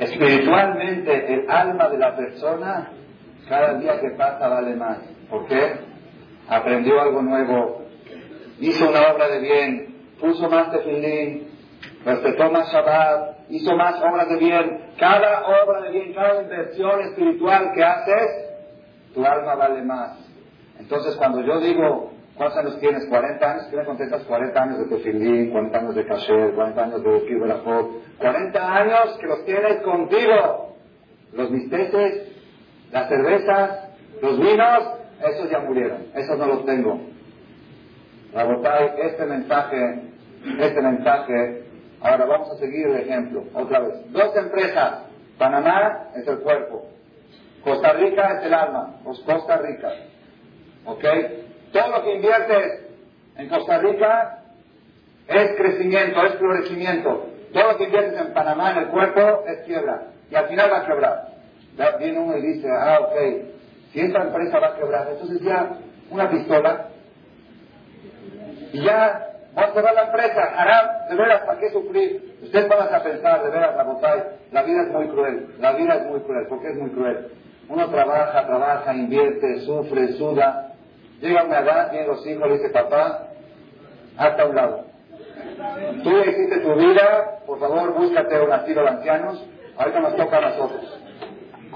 Espiritualmente, el alma de la persona, cada día que pasa vale más. ¿Por qué? Aprendió algo nuevo, hizo una obra de bien, puso más tefilín, respetó más Shabbat, hizo más obras de bien. Cada obra de bien, cada inversión espiritual que haces, tu alma vale más. Entonces, cuando yo digo, ¿cuántos años tienes? 40 años, ¿qué me contestas? 40 años de tefilín, 40 años de kasher, 40 años de kibbutz, 40 años que los tienes contigo. Los misteces, las cervezas, los vinos, esos ya murieron, esos no los tengo. Rabotai, este mensaje, este mensaje, ahora vamos a seguir el ejemplo, otra vez. Dos empresas, Panamá es el cuerpo, Costa Rica es el alma, pues Costa Rica, ¿ok? Todo lo que inviertes en Costa Rica es crecimiento, es florecimiento. Todo lo que inviertes en Panamá, en el cuerpo, es quiebra. Y al final va a quebrar. viene uno y dice, ah, ok, si esta empresa va a quebrar, entonces ya una pistola y ya va a cerrar la empresa. Harán, de veras, ¿para qué sufrir? Ustedes van a pensar, de veras, la vida es muy cruel. La vida es muy cruel. ¿Por qué es muy cruel? Uno trabaja, trabaja, invierte, sufre, suda. Llega una edad, vienen los hijos, le dice, papá, hasta un lado. Tú hiciste tu vida, por favor, búscate un asilo de ancianos. Ahorita nos toca a nosotros.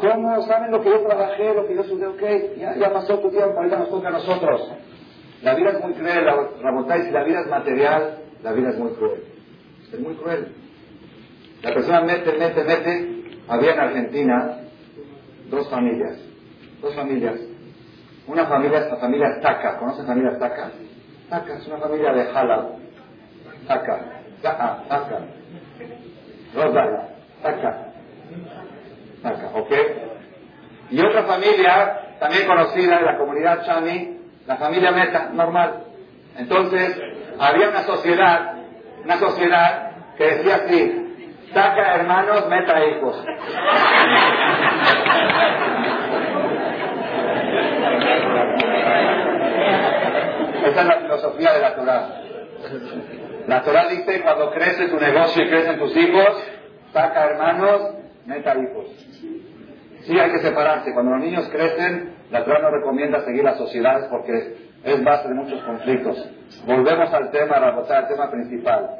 ¿Cómo saben lo que yo trabajé, lo que yo sudé? Ok, ya, ya pasó tu tiempo, ahorita nos toca a nosotros. La vida es muy cruel, Rabotai, si la vida es material, la vida es muy cruel. Es muy cruel. La persona mete, mete, mete. Había en Argentina dos familias. Dos familias. Una familia es la familia Taca. ¿Conocen familia Taca? Taca es una familia de Jala. Taca. Taca. Taca. Rosada. Taca. Taca. ¿Ok? Y otra familia, también conocida en la comunidad Chami, la familia Meta, normal. Entonces, había una sociedad, una sociedad que decía así, saca hermanos, meta hijos. Esa es la filosofía de la Torah. La Torah dice, cuando crece tu negocio y crecen tus hijos, saca hermanos, meta hijos. Sí hay que separarse. Cuando los niños crecen, la Torah no recomienda seguir las sociedades porque es base de muchos conflictos. Volvemos al tema, al tema principal.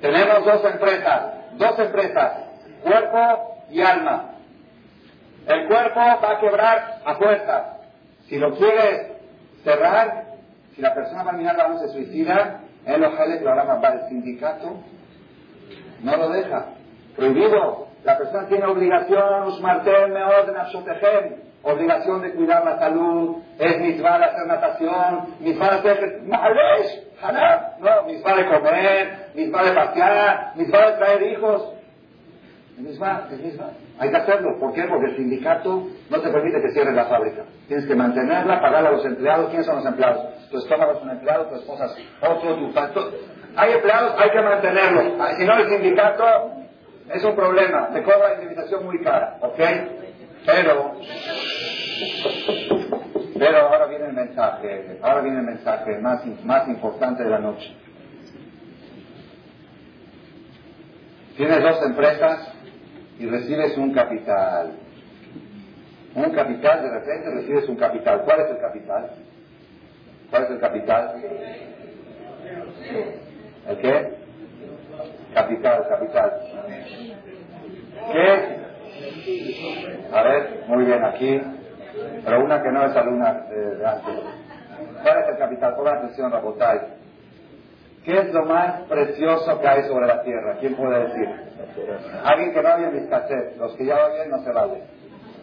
Tenemos dos empresas, dos empresas, cuerpo y alma. El cuerpo va a quebrar a fuerza. Si lo quieres cerrar, si la persona va a mirar la se suicida, él ojalá que lo va el sindicato, no lo deja. Prohibido. La persona tiene obligación, Usmartel, Meod, Nafshotejem, obligación de cuidar la salud, es misma de hacer natación, misma de hacer malesh, no, misma de comer, misma de pasear, misma de traer hijos. Es misma, es misma. Hay que hacerlo. ¿Por qué? Porque el sindicato no te permite que cierres la fábrica. Tienes que mantenerla, pagar a los empleados. ¿Quiénes son los empleados? Tu estómago es un empleado, tu esposa es otro, tu. Hay empleados, hay que mantenerlos. Si no, el sindicato es un problema, te cobra indemnización muy cara, ¿ok? Pero, pero ahora viene el mensaje, ahora viene el mensaje más, más importante de la noche. Tienes dos empresas y recibes un capital. Un capital, de repente recibes un capital. ¿Cuál es el capital? ¿Cuál es el capital? ¿El qué? Capital, capital. ¿Qué? A ver, muy bien, aquí. Pero una que no es alumna de, antes. ¿Cuál es el capital? Pongan atención, Rabotay. ¿Qué es lo más precioso que hay sobre la tierra? ¿Quién puede decir? Alguien que no había cassettes. Los que ya oyen no se vale.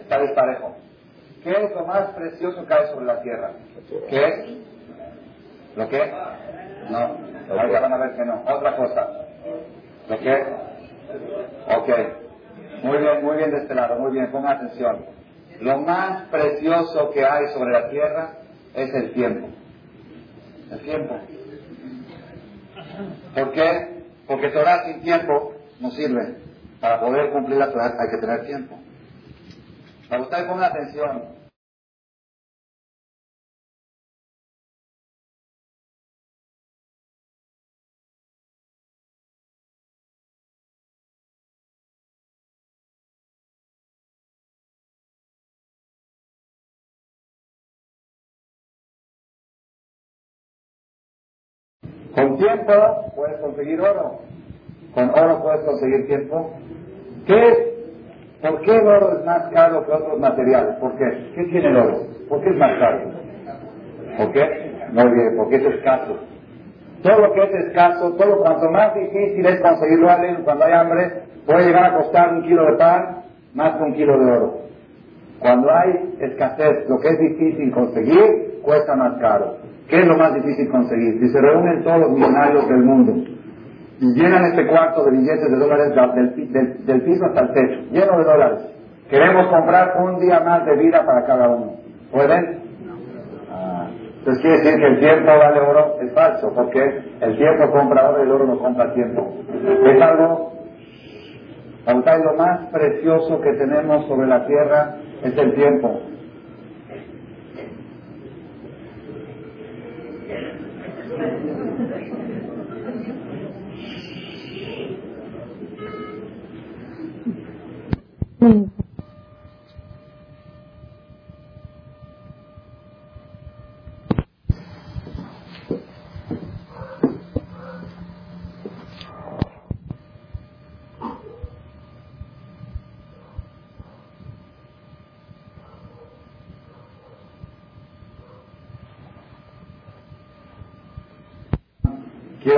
está desparejo. ¿Qué es lo más precioso que hay sobre la tierra? ¿Qué? ¿Lo qué? No, ahorita van a ver que no. Otra cosa. ¿Lo qué? Ok. Muy bien, muy bien de este lado, muy bien, pongan atención. Lo más precioso que hay sobre la tierra es el tiempo. El tiempo. ¿Por qué? Porque Torah sin tiempo no sirve. Para poder cumplir la Torah hay que tener tiempo. Para ustedes pongan atención. Con tiempo puedes conseguir oro. Con oro puedes conseguir tiempo. ¿Qué ¿Por qué el oro es más caro que otros materiales? ¿Por qué? ¿Qué tiene el oro? ¿Por qué es más caro? ¿Por qué? No porque es escaso. Todo lo que es escaso, todo cuanto más difícil es conseguirlo cuando hay hambre, puede llegar a costar un kilo de pan más que un kilo de oro. Cuando hay escasez, lo que es difícil conseguir cuesta más caro. ¿Qué es lo más difícil conseguir? Si se reúnen todos los millonarios del mundo y llenan este cuarto de billetes de dólares del, piso hasta el techo, lleno de dólares, queremos comprar un día más de vida para cada uno. ¿Pueden? Ah, entonces quiere decir que el tiempo vale oro. Es falso, porque el tiempo compra oro y el oro no compra tiempo. Es algo, lo más precioso que tenemos sobre la tierra es el tiempo.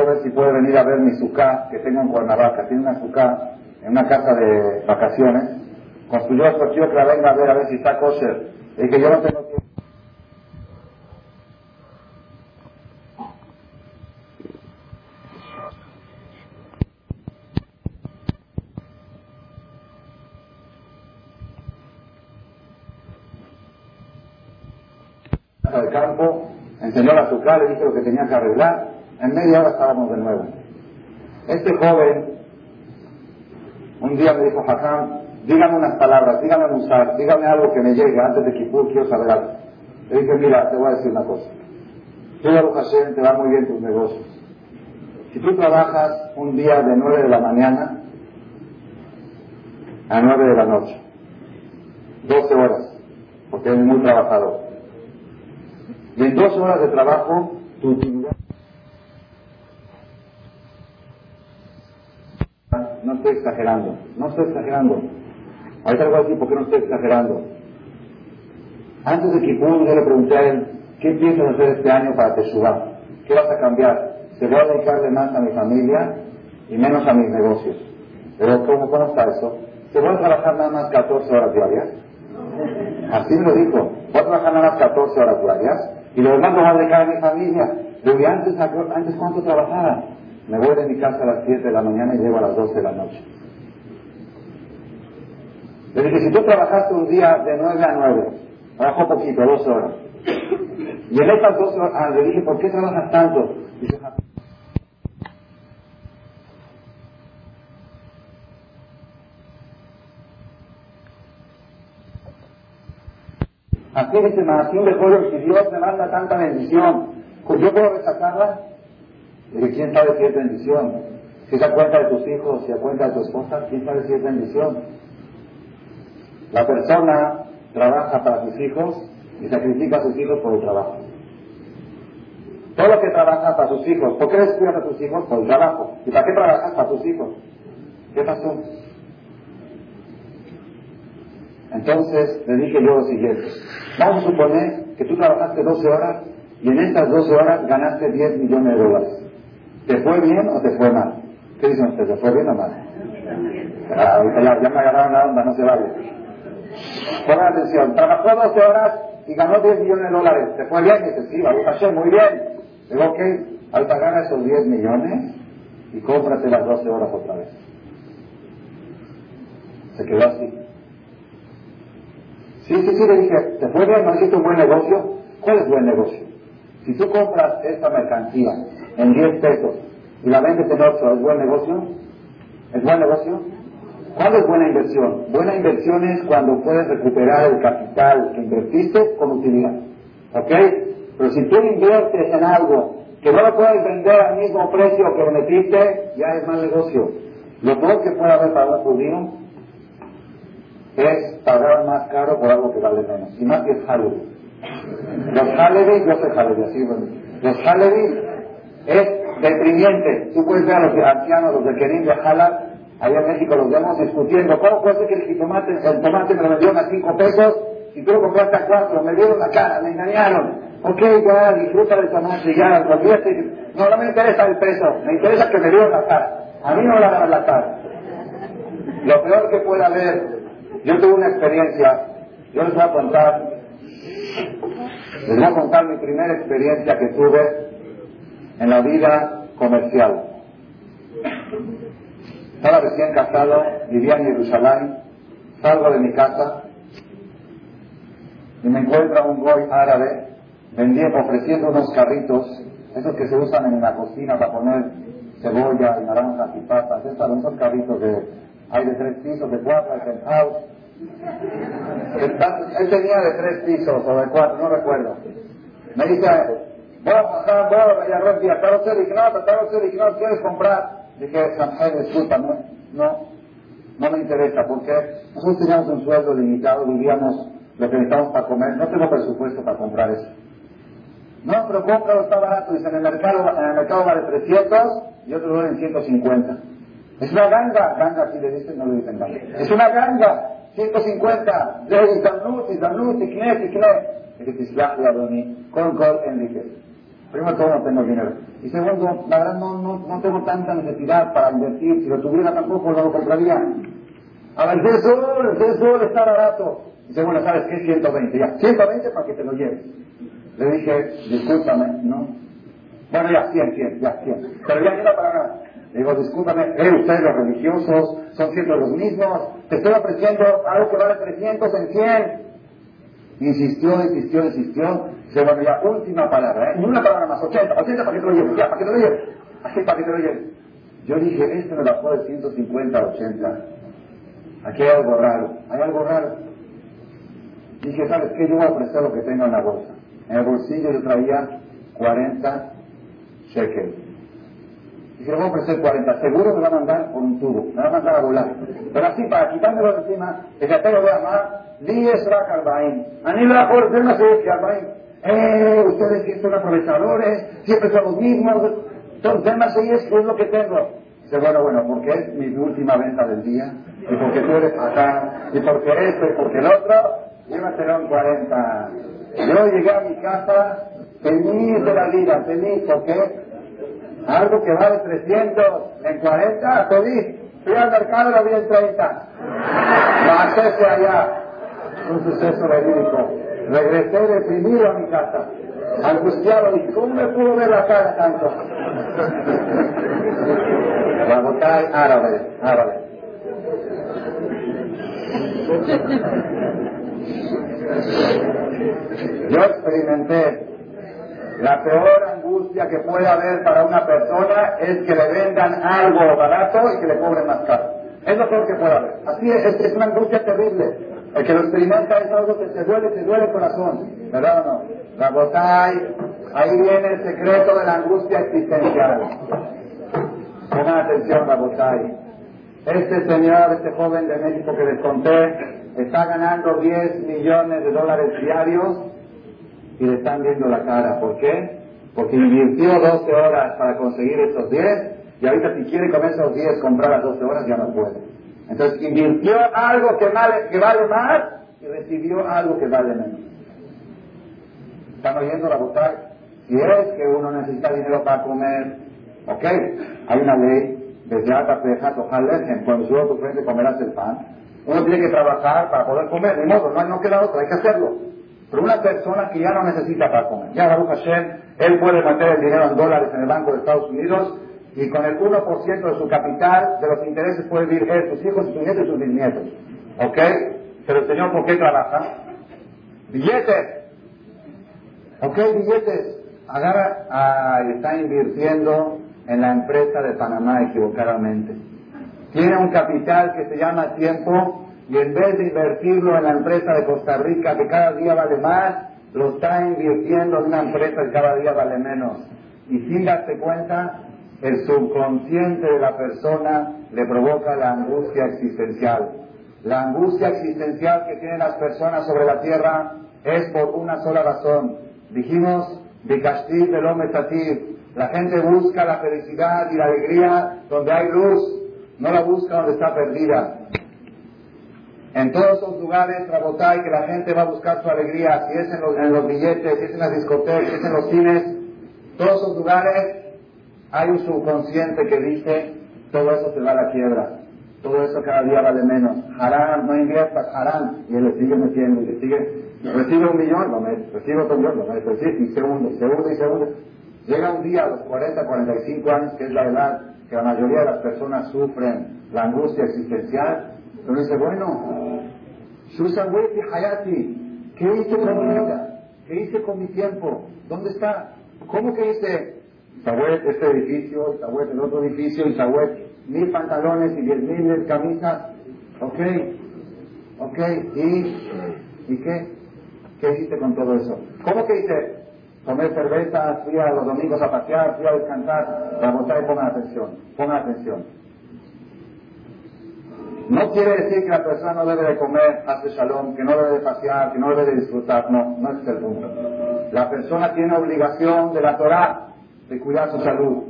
Quiero ver si puede venir a ver mi suká que tengo en Cuernavaca. Tiene una suká en una casa de vacaciones construyó escogió que la venga a ver a ver si está kosher. Y que yo no tengo tiempo. del campo, enseñó la azúcar, le dije lo que tenía que arreglar, en media hora estábamos de nuevo. Este joven, un día me dijo, Hassan, dígame unas palabras, dígame usar, dígame algo que me llegue antes de Kipur, quiero saber algo. Le dije, mira, te voy a decir una cosa. Tú, Baruch Hashem, te va muy bien tus negocios. Si tú trabajas un día de 9 de la mañana a 9 de la noche, 12 horas, porque eres muy trabajador, y en 12 horas de trabajo, tu utilidad no estoy exagerando, no estoy exagerando. Ahorita le voy a decir por qué no estoy exagerando. Antes de Kipur yo le pregunté a él, ¿qué piensas hacer este año para Teshuvah? ¿Qué vas a cambiar? ¿Se voy a dedicarle más a mi familia y menos a mis negocios? Pero ¿cómo, cómo está eso? ¿Se voy a trabajar nada más 14 horas diarias? Así me lo dijo. Voy a trabajar nada más 14 horas diarias y lo demás lo voy a dedicar a mi familia. Le antes, antes ¿cuánto trabajaba? Me voy de mi casa a las 7 de la mañana y llego a las 12 de la noche. Le dije, si tú trabajaste un día de 9 a 9, trabajó poquito, dos horas. Y en estas dos horas, ah, le dije, ¿por qué trabajas tanto? Dice, Así dice de Pueblo, si Dios me manda tanta bendición, pues yo puedo rechazarla. ¿Quién sabe si es bendición? Si se cuenta de tus hijos, si se cuenta de tu esposa, ¿quién sabe si es bendición? La persona trabaja para sus hijos y sacrifica a sus hijos por el trabajo. Todo lo que trabaja para sus hijos, ¿por qué descuidas a tus hijos? Por el trabajo. ¿Y para qué trabajas para tus hijos? ¿Qué pasó? Entonces le dije yo lo siguiente. Vamos a suponer que tú trabajaste 12 horas y en estas 12 horas ganaste 10 millones de dólares. ¿Te fue bien o te fue mal? ¿Qué dicen ustedes? ¿Te fue bien o mal? Ah, ya, me agarraron la onda, no se vale. Pongan atención, trabajó 12 horas y ganó 10 millones de dólares. ¿Se fue bien? Dice, sí, Baruch muy bien. Digo, ok, ahorita gana esos 10 millones y cómprate las 12 horas otra vez. Se quedó así. Sí, sí, sí, le dije, ¿te fue bien? ¿No hiciste un buen negocio? ¿Cuál es buen negocio? Si tú compras esta mercancía en 10 pesos y la vendes en 8, ¿es buen negocio? ¿Es buen negocio? ¿Cuándo es buena inversión? Buena inversión es cuando puedes recuperar el capital que invertiste con utilidad. ¿Ok? Pero si tú inviertes en algo que no lo puedes vender al mismo precio que lo metiste, ya es mal negocio. Lo peor que puede haber para un judío es pagar más caro por algo que vale menos. Y más que es Halevi. Los Halevi, yo soy Halevi, así bueno. Los Halevi es deprimiente. Tú puedes ver a los ancianos, los de Kerim de Jalal, allá en México los vemos discutiendo, ¿cómo puede ser que el tomate, el tomate me lo vendieron a 5 pesos y tú lo compraste a 4? Me dieron la cara, me engañaron. Ok, ya disfruta del tomate, ya, olvídate. No, no me interesa el peso, me interesa que me dieron la cara. A mí no la dan la cara. Lo peor que puede haber, yo tuve una experiencia, yo les voy a contar, les voy a contar mi primera experiencia que tuve en la vida comercial. Estaba recién casado, vivía en Jerusalén, salgo de mi casa y me encuentra un goy árabe vendiendo, ofreciendo unos carritos, esos que se usan en la cocina para poner cebolla y naranjas y papas, esos, esos carritos de, hay de tres pisos, de cuatro, de penthouse. Él tenía de tres pisos o de cuatro, no recuerdo. Me dice, voy a pasar, voy a ir a ver, no, ¿quieres comprar? Dije, Sanjay, discúlpame, no, no me interesa, porque nosotros teníamos un sueldo limitado, vivíamos lo que necesitamos para comer, no tengo presupuesto para comprar eso. No, pero cómpralo, está barato, dice, en el mercado, en el mercado vale 300 y otro vale en 150. Es una ganga, ganga si le dicen, no le dicen ganga. Es una ganga, 150, de Zanut, y Zanut, y Knes, y Knes. Y que te con Col Enrique. Primero todo tengo dinero. Y segundo, la verdad no, no, no tengo tanta necesidad para invertir. Si lo tuviera tampoco no lo compraría. A ver, el sol, el sol está barato. Dice, bueno, ¿sabes qué? 120. Ya, 120 para que te lo lleves. Le dije, discúlpame, ¿no? Bueno, ya, 100, 100, ya, 100. Pero ya no para nada. Le digo, discúlpame, ¿eh, ustedes los religiosos son siempre los mismos? Te estoy ofreciendo algo que vale 300 en 100. Insistió, insistió, insistió. Dice, bueno, ya, última palabra, ¿eh? Ni una palabra más, 80, 80 para que te lo lleves, para que te lo lleves. Así, para que te lo lleves. Yo dije, este me bajó de 150 a 80. Aquí hay algo raro, hay algo raro. Dije, ¿sabes qué? Yo voy a ofrecer lo que tengo en la bolsa. En el bolsillo yo traía 40 y se lo voy a ofrecer 40. Seguro me va a mandar por un tubo, me va a mandar a volar. Pero así, para quitármelo de encima, el cartero va a llamar 10 Rakarbaim. Aníbal por ser una serie Eh, ustedes que son aprovechadores, siempre son los mismos. Son temas y es, es lo que tengo. Dice, bueno, bueno, porque es mi última venta del día, y porque tú eres acá, y porque esto, y porque el otro, llévatelo en 40. Yo llegué a mi casa, feliz de la vida, feliz, porque algo que vale 300 en 40, feliz. Fui al mercado y lo vi en 30. Bájese allá un suceso verídico. Regresé deprimido a mi casa, angustiado, y ¿cómo me pudo ver la cara tanto? Rabotai árabe, árabe. Yo experimenté la peor angustia que puede haber para una persona es que le vendan algo barato y que le cobren más caro. Es lo peor que puede haber. Así es, es una angustia terrible. El que lo experimenta es algo que se duele, se duele el corazón. ¿Verdad o no? Rabotay, ahí viene el secreto de la angustia existencial. Pongan atención, Rabotay. Este señor, este joven de México que les conté, está ganando 10 millones de dólares diarios y le están viendo la cara. ¿Por qué? Porque invirtió 12 horas para conseguir esos 10 y ahorita si quiere con esos 10 comprar las 12 horas ya no puede. Entonces invirtió algo que vale, que vale más y recibió algo que vale menos. ¿Están oyendo la votar? Si es que uno necesita dinero para comer, ok, hay una ley, desde alta peja, tojar cuando subo tu frente comerás el pan. Uno tiene que trabajar para poder comer, de modo, no, no queda otra, hay que hacerlo. Pero una persona que ya no necesita para comer, ya Baruch Hashem, él puede meter el dinero en dólares en el Banco de Estados Unidos y con el 1% de su capital, de los intereses puede vivir él, sus hijos, sus nietos y sus bisnietos. ¿Ok? Pero el Señor, ¿por qué trabaja? Billetes. ¿Ok? Billetes. Agarra, ah, está invirtiendo en la empresa de Panamá equivocadamente. Tiene un capital que se llama tiempo y en vez de invertirlo en la empresa de Costa Rica que cada día vale más, lo está invirtiendo en una empresa que cada día vale menos. Y sin darse cuenta, el subconsciente de la persona le provoca la angustia existencial. La angustia existencial que tienen las personas sobre la tierra es por una sola razón. Dijimos, de Castil del hombre La gente busca la felicidad y la alegría donde hay luz, no la busca donde está perdida. En todos esos lugares, Rabotay, que la gente va a buscar su alegría, si es en los, en los billetes, si es en las discotecas, si es en los cines, todos esos lugares hay un subconsciente que dice, todo eso se va a la quiebra, todo eso cada día vale menos. Harán, no inviertas, harán. Y él le sigue metiendo y le sigue, recibe un millón, lo mete, recibe otro millón, lo mete, y segundo, segundo y segundo. Llega un día a los 40, 45 años, que es la edad que la mayoría de las personas sufren la angustia existencial, uno dice, bueno, Susan Hayati, ¿qué hice con mi vida? ¿Qué hice con mi tiempo? ¿Dónde está? ¿Cómo que hice Sabuet este edificio, Sabuet el otro edificio, y Sabuet mil pantalones y diez mil camisas. Ok, ok, ¿y, ¿y qué? ¿Qué hiciste con todo eso? ¿Cómo que hice? Comer cerveza, fui a los domingos a pasear, fui a descansar. La y pongan atención, pongan atención. No quiere decir que la persona no debe de comer, hace shalom, que no debe de pasear, que no debe de disfrutar. No, no es el punto. La persona tiene obligación de la Torah de cuidar su salud.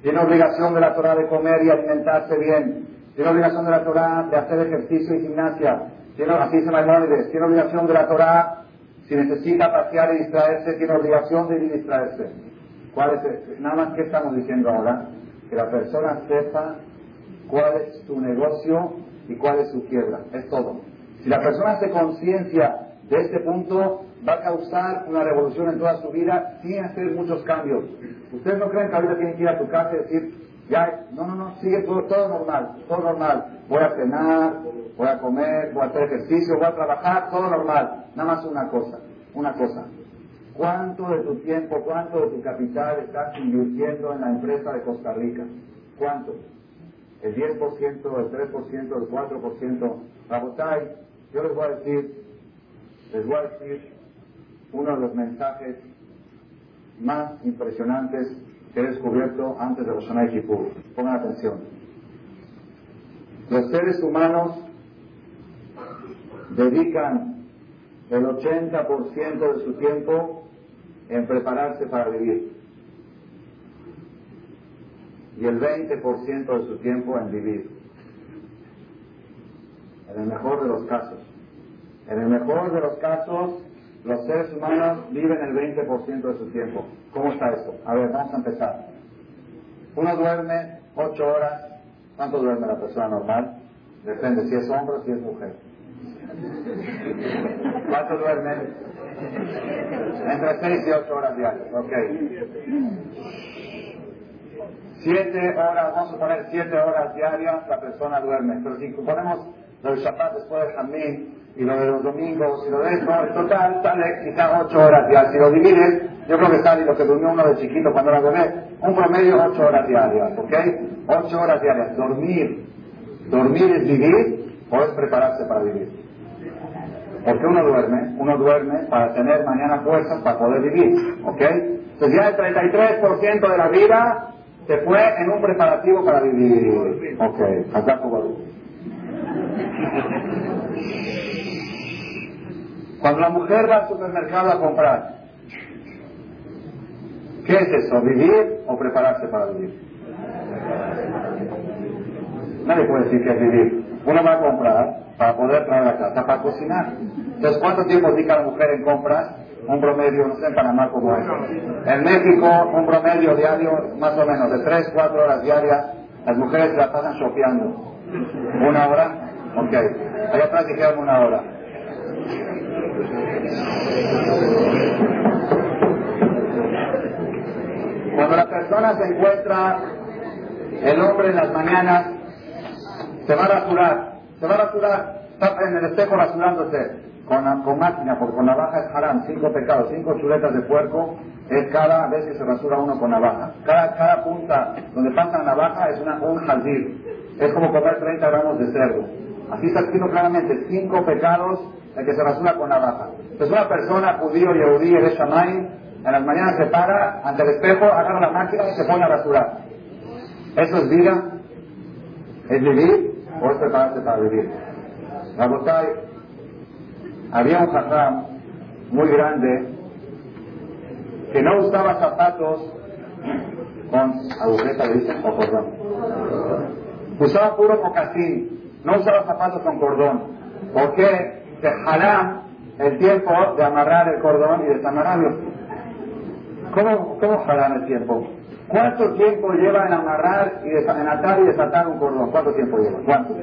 Tiene obligación de la Torah de comer y alimentarse bien. Tiene obligación de la Torah de hacer ejercicio y gimnasia. Tiene, así Maimónides, tiene obligación de la Torah, si necesita pasear y distraerse, tiene obligación de distraerse. ¿Cuál es Nada más que estamos diciendo ahora, que la persona sepa cuál es su negocio y cuál es su quiebra. Es todo. Si la persona hace conciencia de este punto, va a causar una revolución en toda su vida sin hacer muchos cambios. Ustedes no creen que ahorita tienen que ir a tu casa y decir, ya, no, no, no, sigue todo normal, todo normal. Voy a cenar, voy a comer, voy a hacer ejercicio, voy a trabajar, todo normal. Nada más una cosa, una cosa. ¿Cuánto de tu tiempo, cuánto de tu capital estás invirtiendo en la empresa de Costa Rica? ¿Cuánto? ¿El 10%, el 3%, el 4%? Rabotay, yo les voy a decir, les voy a decir uno de los mensajes más impresionantes que he descubierto antes de los Shonai Kippur. Pongan atención. Los seres humanos dedican el 80% de su tiempo en prepararse para vivir y el 20% de su tiempo en vivir. En el mejor de los casos. En el mejor de los casos, los seres humanos viven el 20% de su tiempo. ¿Cómo está eso? A ver, vamos a empezar. Uno duerme 8 horas. ¿Cuánto duerme la persona normal? Depende si es hombre o si es mujer. ¿Cuánto duermen? Entre 6 y 8 horas diarias. Ok. 7 horas, vamos a poner 7 horas diarias, la persona duerme. Pero si ponemos los Shabbat después del Jamín, y lo de los domingos, y lo de eso, en total sale quizás ocho horas diarias. Si lo divides, yo creo que sale lo que durmió uno de chiquito cuando era bebé, un promedio ocho horas diarias, ¿ok? Ocho horas diarias. Dormir, dormir es vivir o es prepararse para vivir. Porque uno duerme, uno duerme para tener mañana fuerzas para poder vivir, ¿ok? Entonces ya el 33% de la vida se fue en un preparativo para vivir. Ok, acá Cuando la mujer va al supermercado a comprar, ¿qué es eso? ¿Vivir o prepararse para vivir? Nadie puede decir que es vivir. Uno va a comprar para poder traer a casa, para cocinar. Entonces, ¿cuánto tiempo dedica la mujer en compras? Un promedio, no sé en Panamá como es. En México, un promedio diario, más o menos, de 3, 4 horas diarias. Las mujeres la pasan shopeando. Una hora, Ok, allá atrás dijeron una hora. Cuando la persona se encuentra, el hombre en las mañanas, se va a rasurar, se va a rasurar, está en el espejo rasurándose, con, con máquina, porque con navaja es haram, cinco pecados, cinco chuletas de puerco, es cada vez que se rasura uno con navaja. Cada, cada punta donde pasa la navaja es una, un jazir. Es como comer 30 gramos de cerdo. Así está escrito claramente, cinco pecados el que se rasura con navaja. Entonces una persona, judío, yehudí, de Shamay, en las mañanas se para ante el espejo, agarra la máquina y se pone a rasurar. ¿Eso es vida? ¿Es vivir o es prepararse para vivir? Rabotai, había un jajam muy grande que no usaba zapatos con agujeta, le dicen, o cordón. Usaba puro mocasín, no usaba zapatos con cordón. porque Se jalá el tiempo de amarrar el cordón y desamarrarlo. ¿Cómo, cómo el tiempo? ¿Cuánto tiempo lleva en amarrar y en atar y desatar un cordón? ¿Cuánto tiempo lleva? ¿Cuánto?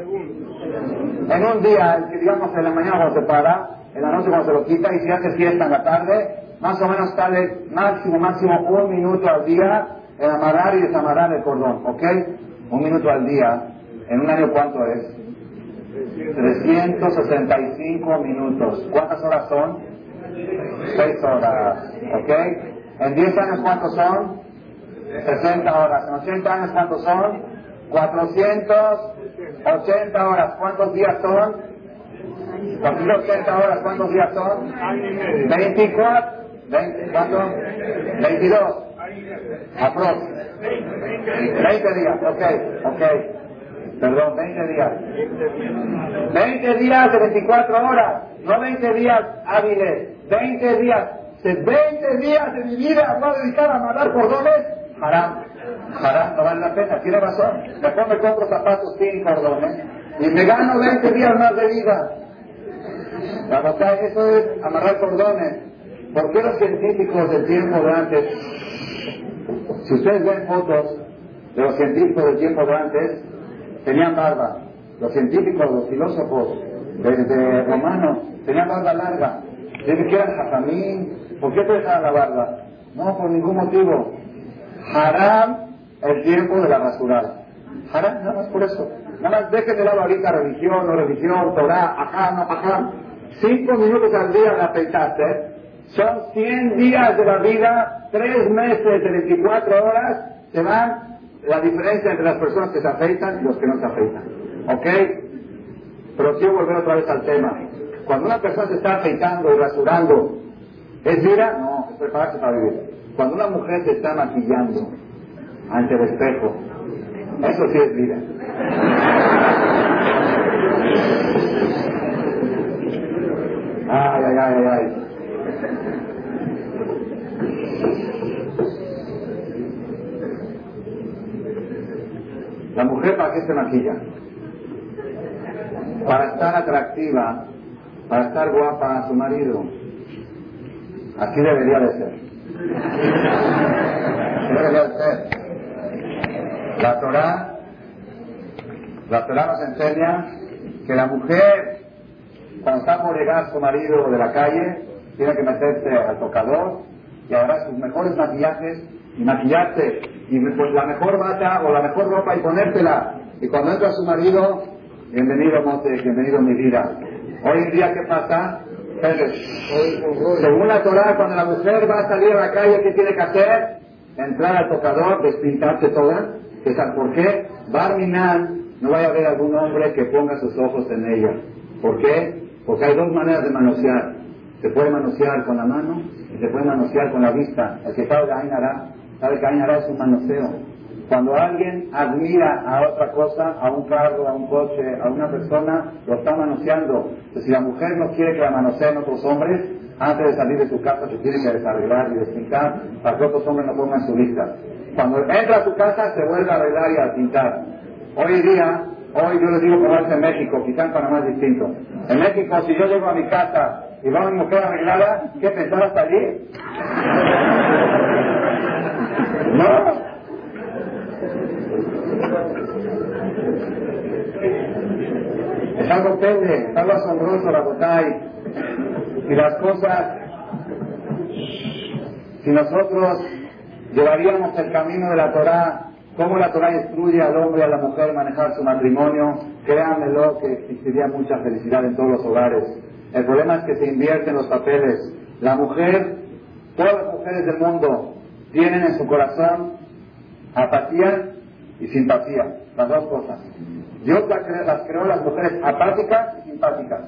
En un día, digamos en la mañana cuando se para, en la noche cuando se lo quita y si hace fiesta en la tarde, más o menos sale máximo, máximo un minuto al día en amarrar y desamarrar el cordón, ¿ok? Un minuto al día. ¿En un año cuánto es? 365 minutos. ¿Cuántas horas son? 6 horas, ¿ok? En 10 años cuántos son? 60 horas. En 80 años cuántos son? 480 horas. ¿Cuántos días son? 480 horas. ¿Cuántos días son? 24. 20, ¿Cuánto? 22. Aprox. 20 días, ok, ok. Perdón, 20 días. 20 días de 24 horas, no 20 días hábiles, 20 días. 20 días de mi vida voy a dedicar a mandar cordones, haram. Haram, no vale la pena, tiene razón. Después me compro zapatos sin cordones y me gano 20 días más de vida. La verdad, eso es amarrar cordones. ¿Por qué los científicos del tiempo de antes, si ustedes ven fotos de los científicos del tiempo de antes, tenían barba? Los científicos, los filósofos de, romanos, tenían barba larga. Dicen que eran jajamín. ¿Por qué te dejaban la barba? No, por ningún motivo. Haram el tiempo de la rasurada. Haram, nada más por eso. Nada más dejen de lado ahorita religión, no religión, Torah, ajá, no, ajá. Cinco minutos al día de afeitarse son 100 días de la vida, 3 meses de 24 horas, se van la diferencia entre las personas que se afeitan y los que no se afeitan. ¿Ok? Pero quiero volver otra vez al tema. Cuando una persona se está afeitando y rasurando, ¿es vida? No, es prepararse para vivir. Cuando una mujer se está maquillando ante el espejo, eso sí es vida. Ay, ay, ay, ay. La mujer para qué se maquilla? Para estar atractiva, para estar guapa a su marido. Así debería de ser. La Torah, la Torah nos enseña que la mujer, cuando está por llegar su marido de la calle, tiene que meterse al tocador y agarrar sus mejores maquillajes y maquillarse y pues la mejor bata o la mejor ropa y ponértela. Y cuando entra su marido, bienvenido Monte, bienvenido mi vida. Hoy en día, ¿qué pasa? Según la Torah, cuando la mujer va a salir a la calle, ¿qué tiene que hacer? Entrar al tocador, despintarse toda. ¿Sabes por qué? Barminan, no vaya a haber algún hombre que ponga sus ojos en ella. ¿Por qué? Porque hay dos maneras de manosear. Se puede manosear con la mano y se puede manosear con la vista. El que sabe de Ainara, sabe que Ainara es un manoseo. Cuando alguien admira a otra cosa, a un carro, a un coche, a una persona, lo está manoseando. Si la mujer no quiere que la manoseen otros hombres, antes de salir de su casa se tiene que desarreglar y despintar para que otros hombres no pongan su vista. Cuando entra a su casa, se vuelve a arreglar y a pintar. Hoy día, hoy yo les digo como es en México, quizá en Panamá es distinto. En México, si yo llego a mi casa y va una mujer arreglada, ¿qué pensaba salir? No. Algo pende, es algo asombroso la botay. Y las cosas, si nosotros llevaríamos el camino de la Torah, cómo la Torah instruye al hombre y a la mujer a manejar su matrimonio, créanmelo que existiría mucha felicidad en todos los hogares. El problema es que se invierten los papeles. La mujer, todas las mujeres del mundo tienen en su corazón apatía y simpatía, las dos cosas. Dios las creó las mujeres apáticas y simpáticas.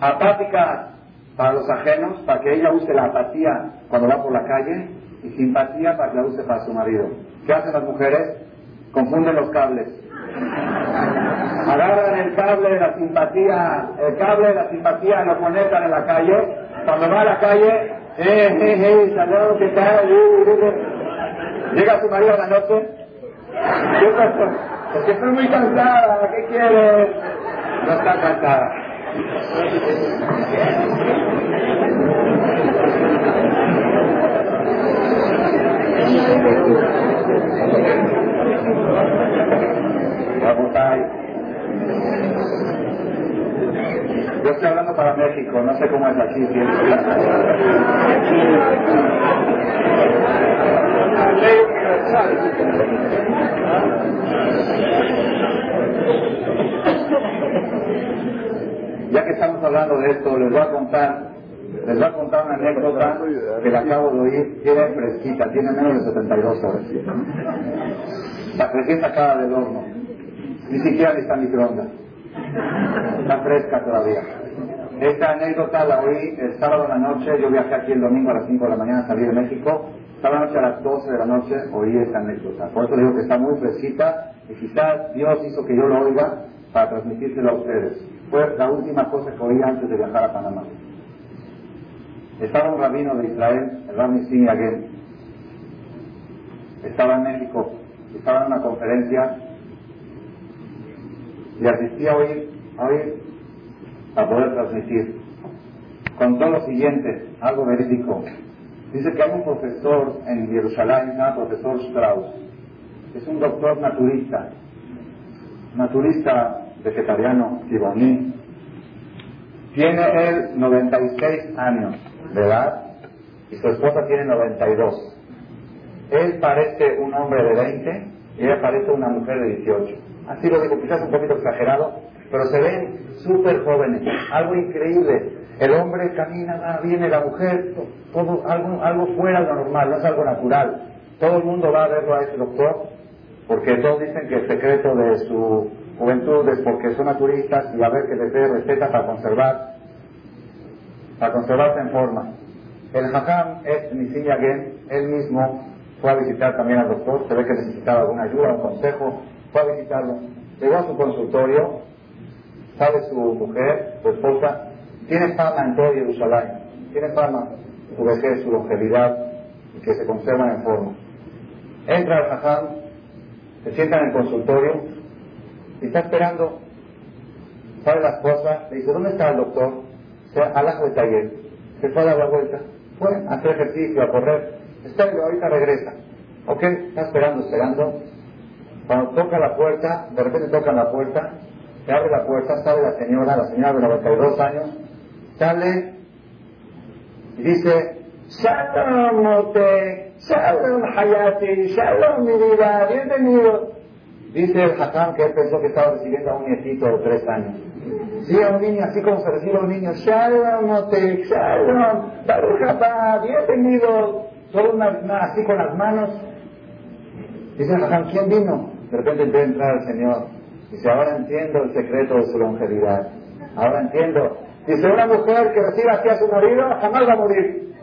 Apáticas para los ajenos, para que ella use la apatía cuando va por la calle, y simpatía para que la use para su marido. ¿Qué hacen las mujeres? Confunden los cables. Agarran el cable de la simpatía, el cable de la simpatía lo conectan en la calle. Cuando va a la calle, eh, eh, eh, saludos, ¿qué tal? Llega su marido a la noche. ¿Qué? Porque estoy muy cansada, ¿qué quieres? No está cansada. Yo estoy hablando para México, no sé cómo es aquí. Ya que estamos hablando de esto, les voy a contar, les voy a contar una anécdota que la acabo de oír, tiene fresquita, tiene menos de 72 horas. La recién sacada del horno. Ni siquiera está microondas. Está fresca todavía. Esta anécdota la oí el sábado en la noche, yo viajé aquí el domingo a las 5 de la mañana, salí de México, sábado noche a las 12 de la noche oí esta anécdota. Por eso digo que está muy fresquita y quizás Dios hizo que yo lo oiga para transmitírselo a ustedes. Fue la última cosa que oí antes de viajar a Panamá. Estaba un rabino de Israel, el Rabbi Siniagén. Estaba en México, estaba en una conferencia y asistía a oír, a oír, a poder transmitir. Contó lo siguiente, algo verídico. Dice que hay un profesor en Jerusalén, se profesor Strauss. Es un doctor naturista, naturista vegetariano, tiboní. Tiene él 96 años de edad y su esposa tiene 92. Él parece un hombre de 20 y ella parece una mujer de 18. Así lo digo, quizás un poquito exagerado, pero se ven súper jóvenes. Algo increíble. El hombre camina, va, viene, la mujer, todo, algo, algo fuera de lo normal, no es algo natural. Todo el mundo va a verlo a ese doctor, porque todos dicen que el secreto de su juventud es porque son naturistas y a ver que les dé receta para conservar, para conservarse en forma. El Hakam es Gen, él mismo fue a visitar también al doctor, se ve que necesitaba alguna ayuda, un consejo, fue a visitarlo. Llegó a su consultorio, sabe su mujer, su esposa, tiene fama en todo Jerusalén, tiene fama su vejez, su longevidad, y que se conservan en forma. Entra al Hakam, se sienta en el consultorio, y está esperando, sabe las cosas, le dice, ¿dónde está el doctor? Se alaja de taller, se fue a dar la vuelta, fue a hacer ejercicio, a correr, Espera, ahorita regresa. ¿Ok? Está esperando, esperando. Cuando toca la puerta, de repente toca la puerta, se abre la puerta, sale la señora, la señora de 92 años, sale y dice, Shalom Mote, Shalom Hayati, Shalom mi vida, bienvenido. Dice el Hakam que él pensó que estaba recibiendo a un nietito de tres años. Sí, a un niño, así como se recibe a un niño, Shalom Mote, Shalom, Baruch bienvenido solo una, así con las manos. Dice ¿quién vino? De repente entró entrar el Señor. Dice, ahora entiendo el secreto de su longevidad. Ahora entiendo. Dice, una mujer que reciba así a su marido jamás va a morir.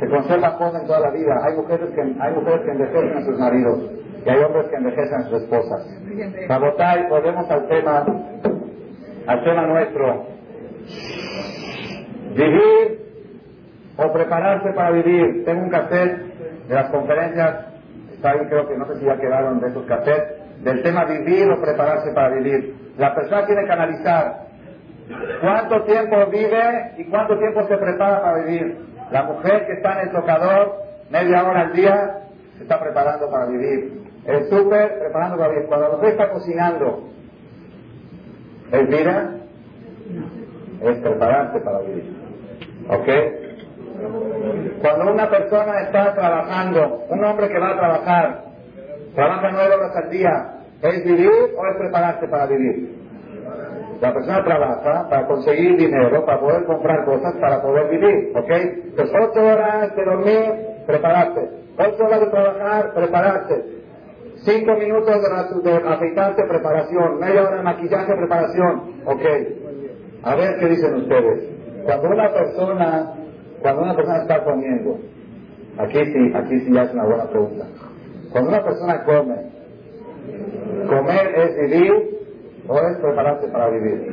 Se conserva joven toda la vida. Hay mujeres que, hay mujeres que envejecen a sus maridos y hay hombres que envejecen a sus esposas. y volvemos al tema, al tema nuestro. Vivir o prepararse para vivir. Tengo un cassette de las conferencias, está ahí creo que no sé si ya quedaron de esos cassettes, del tema vivir o prepararse para vivir. La persona tiene que analizar cuánto tiempo vive y cuánto tiempo se prepara para vivir. La mujer que está en el tocador media hora al día se está preparando para vivir. El súper preparando para vivir. Cuando la mujer está cocinando ¿Es vida? Es prepararse para vivir. ¿Ok? Cuando una persona está trabajando, un hombre que va a trabajar, trabaja nueve horas al día, ¿es vivir o es prepararse para vivir? La persona trabaja para conseguir dinero, para poder comprar cosas, para poder vivir, ¿ok? Pues ocho horas de dormir, prepararse. Ocho horas de trabajar, prepararse. Cinco minutos de, de preparación. Media hora de maquillaje, preparación, ¿ok? A ver qué dicen ustedes. Cuando una persona, cuando una persona está comiendo, aquí sí, aquí sí ya es una buena pregunta. Cuando una persona come, comer es vivir o es prepararse para vivir.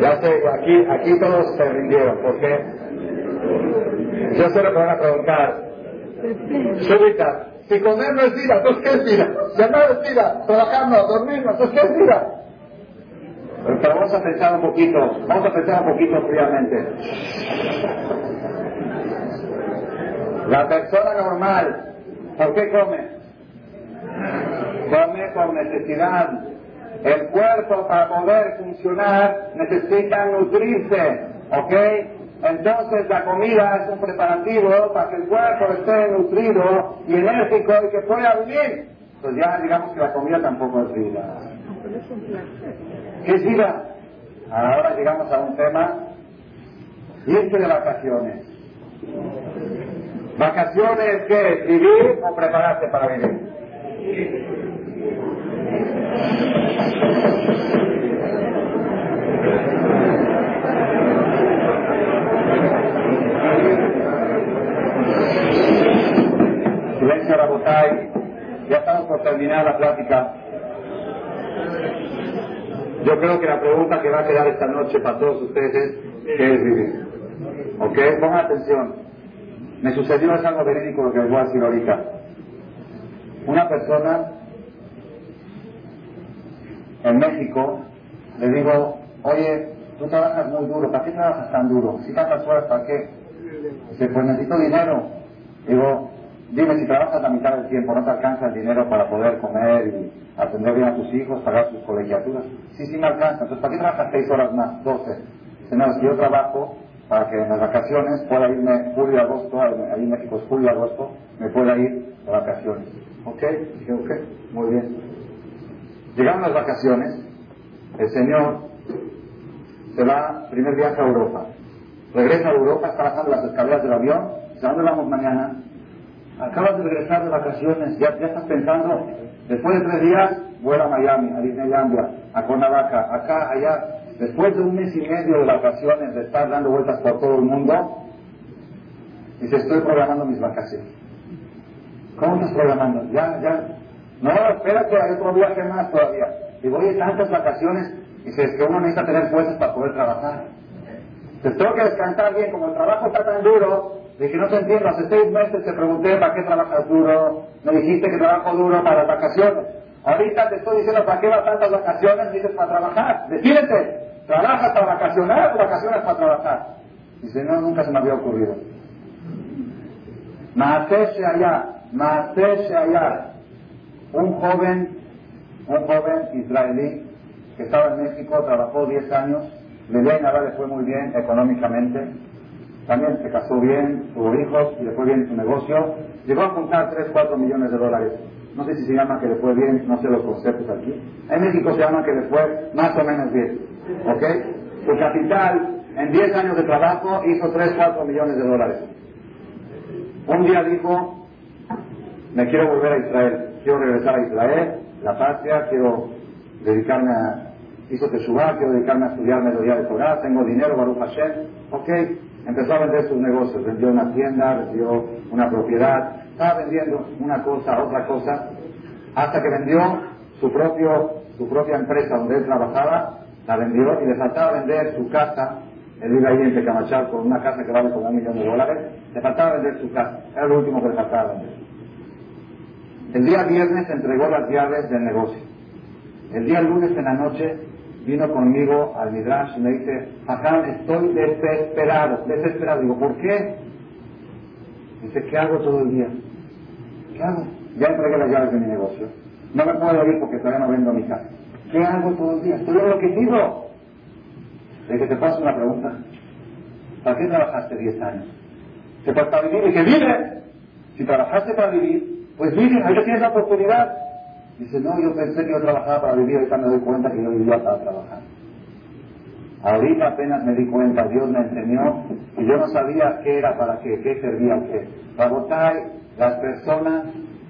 Ya sé, aquí, aquí todos se rindieron, porque yo sé lo que van a preguntar. Súbita, si comer no es vida, entonces ¿qué es vida? Si andar es vida, trabajar no, dormir no, entonces ¿qué es vida? Pero vamos a pensar un poquito, vamos a pensar un poquito fríamente. La persona normal, ¿por qué come? Come por necesidad. El cuerpo para poder funcionar necesita nutrirse, ¿ok? Entonces la comida es un preparativo para que el cuerpo esté nutrido y enérgico y que pueda vivir. Pues ya digamos que la comida tampoco es vida. ¿Qué es vida? Ahora llegamos a un tema irse de vacaciones. ¿Vacaciones qué? ¿Vivir o prepararse para vivir? Silencio, Rabotay. Ya estamos por terminar la plática. Yo creo que la pregunta que va a quedar esta noche para todos ustedes es, ¿qué es vivir? ¿Ok? Pongan atención. Me sucedió algo verídico que les voy a decir ahorita. Una persona en México, le digo, oye, tú trabajas muy duro, ¿para qué trabajas tan duro? Si tantas horas, ¿para qué? Dice, pues necesito dinero. Digo, dime, si trabajas la mitad del tiempo, ¿no te alcanza el dinero para poder comer y atender bien a tus hijos, pagar sus colegiaturas? Sí, sí me alcanza. Entonces, ¿para qué trabajas seis horas más, doce? Dice, no, yo trabajo para que en las vacaciones pueda irme julio agosto, ahí en México es julio agosto, me pueda ir de vacaciones. ¿Ok? Dije, ok, muy bien. Llegaron las vacaciones, el señor se va, primer viaje a Europa. Regresa a Europa, está bajando las escaleras del avión, ¿a dónde vamos mañana? Acabas de regresar de vacaciones, ya, ya estás pensando, después de tres días, vuela a Miami, a Disneylandia, a Cuernavaca, acá, allá. Después de un mes y medio de vacaciones, de estar dando vueltas por todo el mundo, dice, estoy programando mis vacaciones. ¿Cómo estás programando? Ya, ya, no, espérate, hay otro viaje más todavía. Y voy a tantas vacaciones. Y dices que uno necesita tener fuerzas para poder trabajar. Te tengo que descansar bien, como el trabajo está tan duro, dije, no te entiendo, hace seis meses te pregunté para qué trabajas duro, me dijiste que trabajo duro para las vacaciones. Ahorita te estoy diciendo para qué vas tantas vacaciones, dices para trabajar. Decídete, ¿trabajas para vacacionar o vacaciones para trabajar? Dice, no, nunca se me había ocurrido. Maatese allá, maatese allá un joven, un joven israelí que estaba en México, trabajó 10 años, le nada, le fue muy bien económicamente, también se casó bien, tuvo hijos y le fue bien su negocio, llegó a juntar 3, 4 millones de dólares. No sé si se llama que le fue bien, no sé los conceptos aquí. En México se llama que le fue más o menos bien. ¿Ok? Su capital en 10 años de trabajo hizo 3, 4 millones de dólares. Un día dijo, me quiero volver a Israel. Quiero regresar a Israel, la patria, quiero dedicarme a, hizo Teshuvah, quiero dedicarme a estudiar melodía de Torah, tengo dinero, Baruch Hashem, ok, empezó a vender sus negocios, vendió una tienda, vendió una propiedad, estaba vendiendo una cosa, otra cosa, hasta que vendió su propio, su propia empresa donde él trabajaba, la vendió y le faltaba vender su casa, él vive ahí en Tecamachal con una casa que vale como un millón de dólares, le faltaba vender su casa, era lo último que le faltaba vender. El día viernes entregó las llaves del negocio. El día lunes en la noche vino conmigo al Midrash y me dice, acá estoy desesperado, desesperado. Digo, ¿por qué? Dice, ¿qué hago todo el día? ¿Qué hago? Ya entregué las llaves de mi negocio. No me puedo ir porque todavía no vendo mi casa. ¿Qué hago todo el día? Estoy enloquecido. De que te paso una pregunta. ¿Para qué trabajaste 10 años? ¿Se para vivir y que vive? Si trabajaste para vivir, pues vive, ahí tienes la oportunidad. Dice, no, yo pensé que yo trabajaba para vivir, ahorita me doy cuenta que yo vivía para trabajar. Ahorita apenas me di cuenta, Dios me enseñó y yo no sabía qué era para qué, qué servía qué. Rabotai, las personas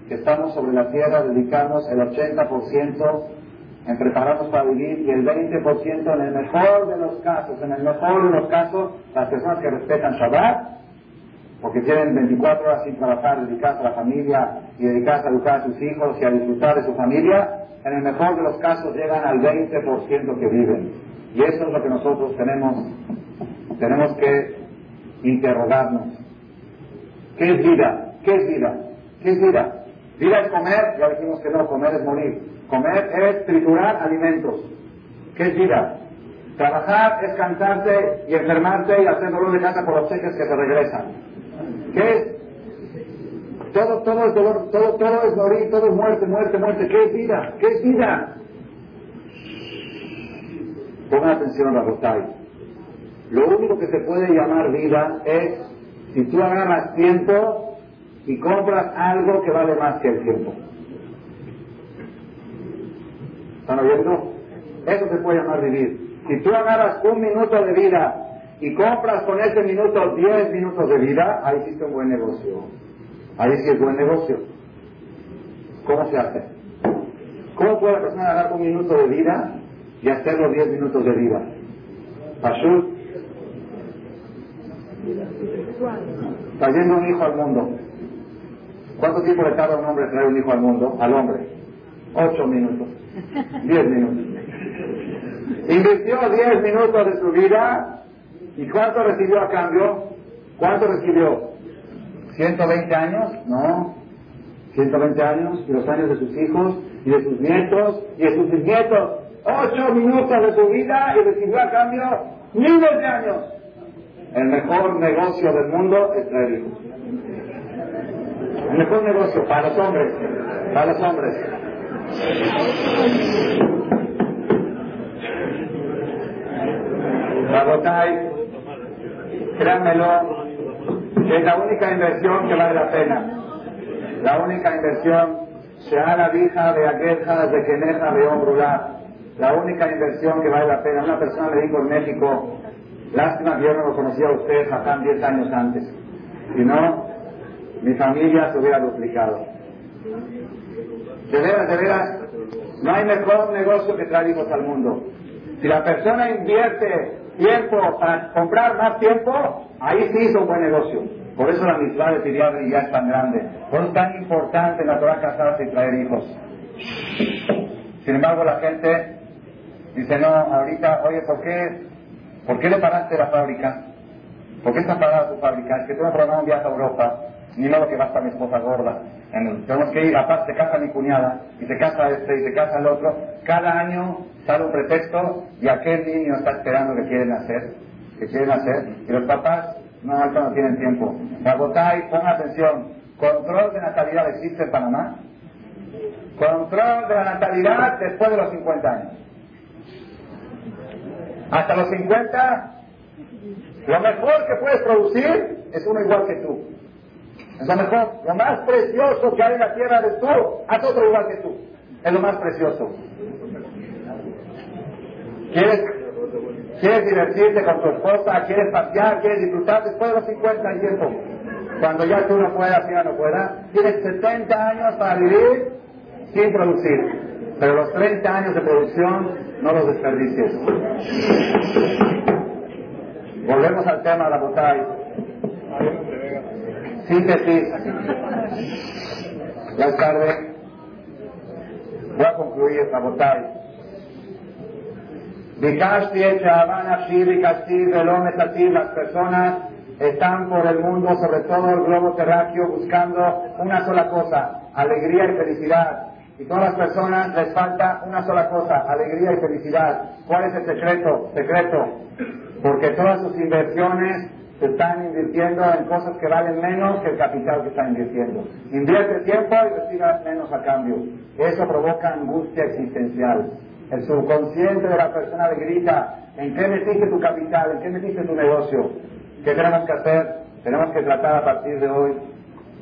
que estamos sobre la tierra dedicamos el 80% en prepararnos para vivir y el 20% en el mejor de los casos, en el mejor de los casos, las personas que respetan Shabbat, porque tienen 24 horas sin trabajar, dedicarse a la familia y dedicarse a educar a sus hijos y a disfrutar de su familia, en el mejor de los casos llegan al 20% que viven. Y eso es lo que nosotros tenemos, tenemos que interrogarnos. ¿Qué es vida? ¿Qué es vida? ¿Qué es vida? Vida es comer, ya dijimos que no, comer es morir. Comer es triturar alimentos. ¿Qué es vida? Trabajar es cansarse y enfermarse y hacer dolor de casa por los cheques que se regresan. ¿Qué? Todo, todo es dolor, todo, todo es morir, todo es muerte, muerte, muerte. ¿Qué es vida? ¿Qué es vida? Pongan atención a Rotay. Lo único que se puede llamar vida es si tú agarras tiempo y compras algo que vale más que el tiempo. ¿Están oyendo? Eso se puede llamar vivir. Si tú agarras un minuto de vida y compras con ese minuto 10 minutos de vida, ahí hiciste un buen negocio. Ahí sí es buen negocio. ¿Cómo se hace? ¿Cómo puede la persona agarrar un minuto de vida y hacer los 10 minutos de vida? Pashut. Trayendo un hijo al mundo. ¿Cuánto tiempo le tarda a un hombre traer un hijo al mundo? Al hombre. 8 minutos. 10 minutos. Invirtió 10 minutos de su vida ¿Y cuánto recibió a cambio? ¿Cuánto recibió? ¿120 años? No. 120 años y los años de sus hijos y de sus nietos y de sus bisnietos. Ocho minutos de su vida y recibió a cambio miles de años. El mejor negocio del mundo es traer hijos. El mejor negocio para los hombres. Para los hombres. Rabotai, créanmelo, es la única inversión que vale la pena. La única inversión, se la vija de aqueja, de queneja, de hombrula. La única inversión que vale la pena. Una persona me dijo en México, lástima que yo no lo conocía a usted hasta 10 años antes. Si no, mi familia se hubiera duplicado. De veras, de veras, no hay mejor negocio que traer hijos al mundo. Si la persona invierte tiempo para comprar más tiempo, ahí sí hizo un buen negocio. Por eso la misma de Tiriadri ya es tan grande. Por eso es tan importante en la Torah casarse y traer hijos. Sin embargo, la gente dice, no, ahorita, oye, ¿por qué, ¿por qué le paraste la fábrica? ¿Por qué está parada tu fábrica? Es que tengo programado un viaje a Europa, ni modo que va a mi esposa gorda. tenemos que ir, aparte se casa mi cuñada, y se casa este, y se casa el otro. Cada año sale un pretexto y aquel niño está esperando que quieren hacer, que quieren hacer, y los papás no, ahorita no tienen tiempo. Bagotay, pon atención, control de natalidad existe en Panamá. Control de la natalidad después de los 50 años. Hasta los 50, lo mejor que puedes producir es uno igual que tú. Es lo mejor, lo más precioso que hay en la tierra de tú, haz otro igual que tú. Es lo más precioso. ¿Quieres, ¿Quieres divertirte con tu esposa? ¿Quieres pasear? ¿Quieres disfrutar después de los 50 y? Cuando ya tú no puedas, ya no puedas. Tienes 70 años para vivir sin producir. Pero los 30 años de producción no los desperdicies. Volvemos al tema de la botella. Síntesis. Ya es tarde. Voy a concluir esta botella. Las personas están por el mundo, sobre todo el globo terráqueo, buscando una sola cosa, alegría y felicidad. Y todas las personas les falta una sola cosa, alegría y felicidad. ¿Cuál es el secreto? Secreto. Porque todas sus inversiones se están invirtiendo en cosas que valen menos que el capital que están invirtiendo. Invierte tiempo y recibe menos a cambio. Eso provoca angustia existencial. El subconsciente de la persona le grita, ¿en qué metiste tu capital? ¿En qué metiste tu negocio? ¿Qué tenemos que hacer? Tenemos que tratar a partir de hoy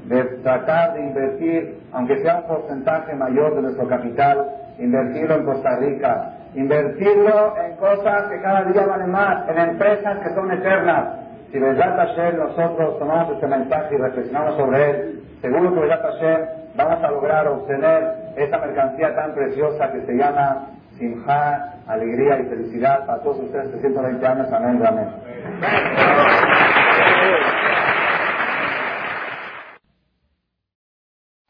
de tratar de invertir, aunque sea un porcentaje mayor de nuestro capital, invertirlo en Costa Rica, invertirlo en cosas que cada día valen más, en empresas que son eternas. Si Besat Hashem nosotros tomamos este mensaje y reflexionamos sobre él, seguro que Besat Hashem vamos a lograr obtener esa mercancía tan preciosa que se llama Simha, alegría y felicidad para todos ustedes 320 años. Amén, amén.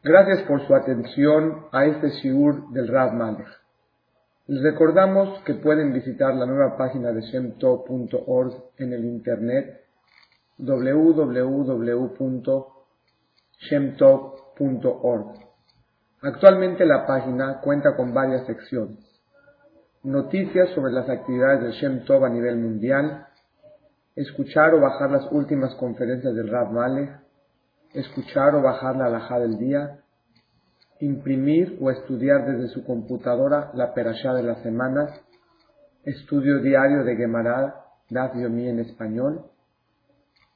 Gracias por su atención a este shiur del Rav Malech. Les recordamos que pueden visitar la nueva página de shemtov.org en el internet www.shemtov.org. Actualmente la página cuenta con varias secciones. Noticias sobre las actividades del Shem Tov a nivel mundial, escuchar o bajar las últimas conferencias del Rav Malech, escuchar o bajar la alhaja del día, imprimir o estudiar desde su computadora la perashá de la semana, estudio diario de Gemara, Daf Yomi en español,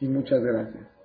y muchas gracias.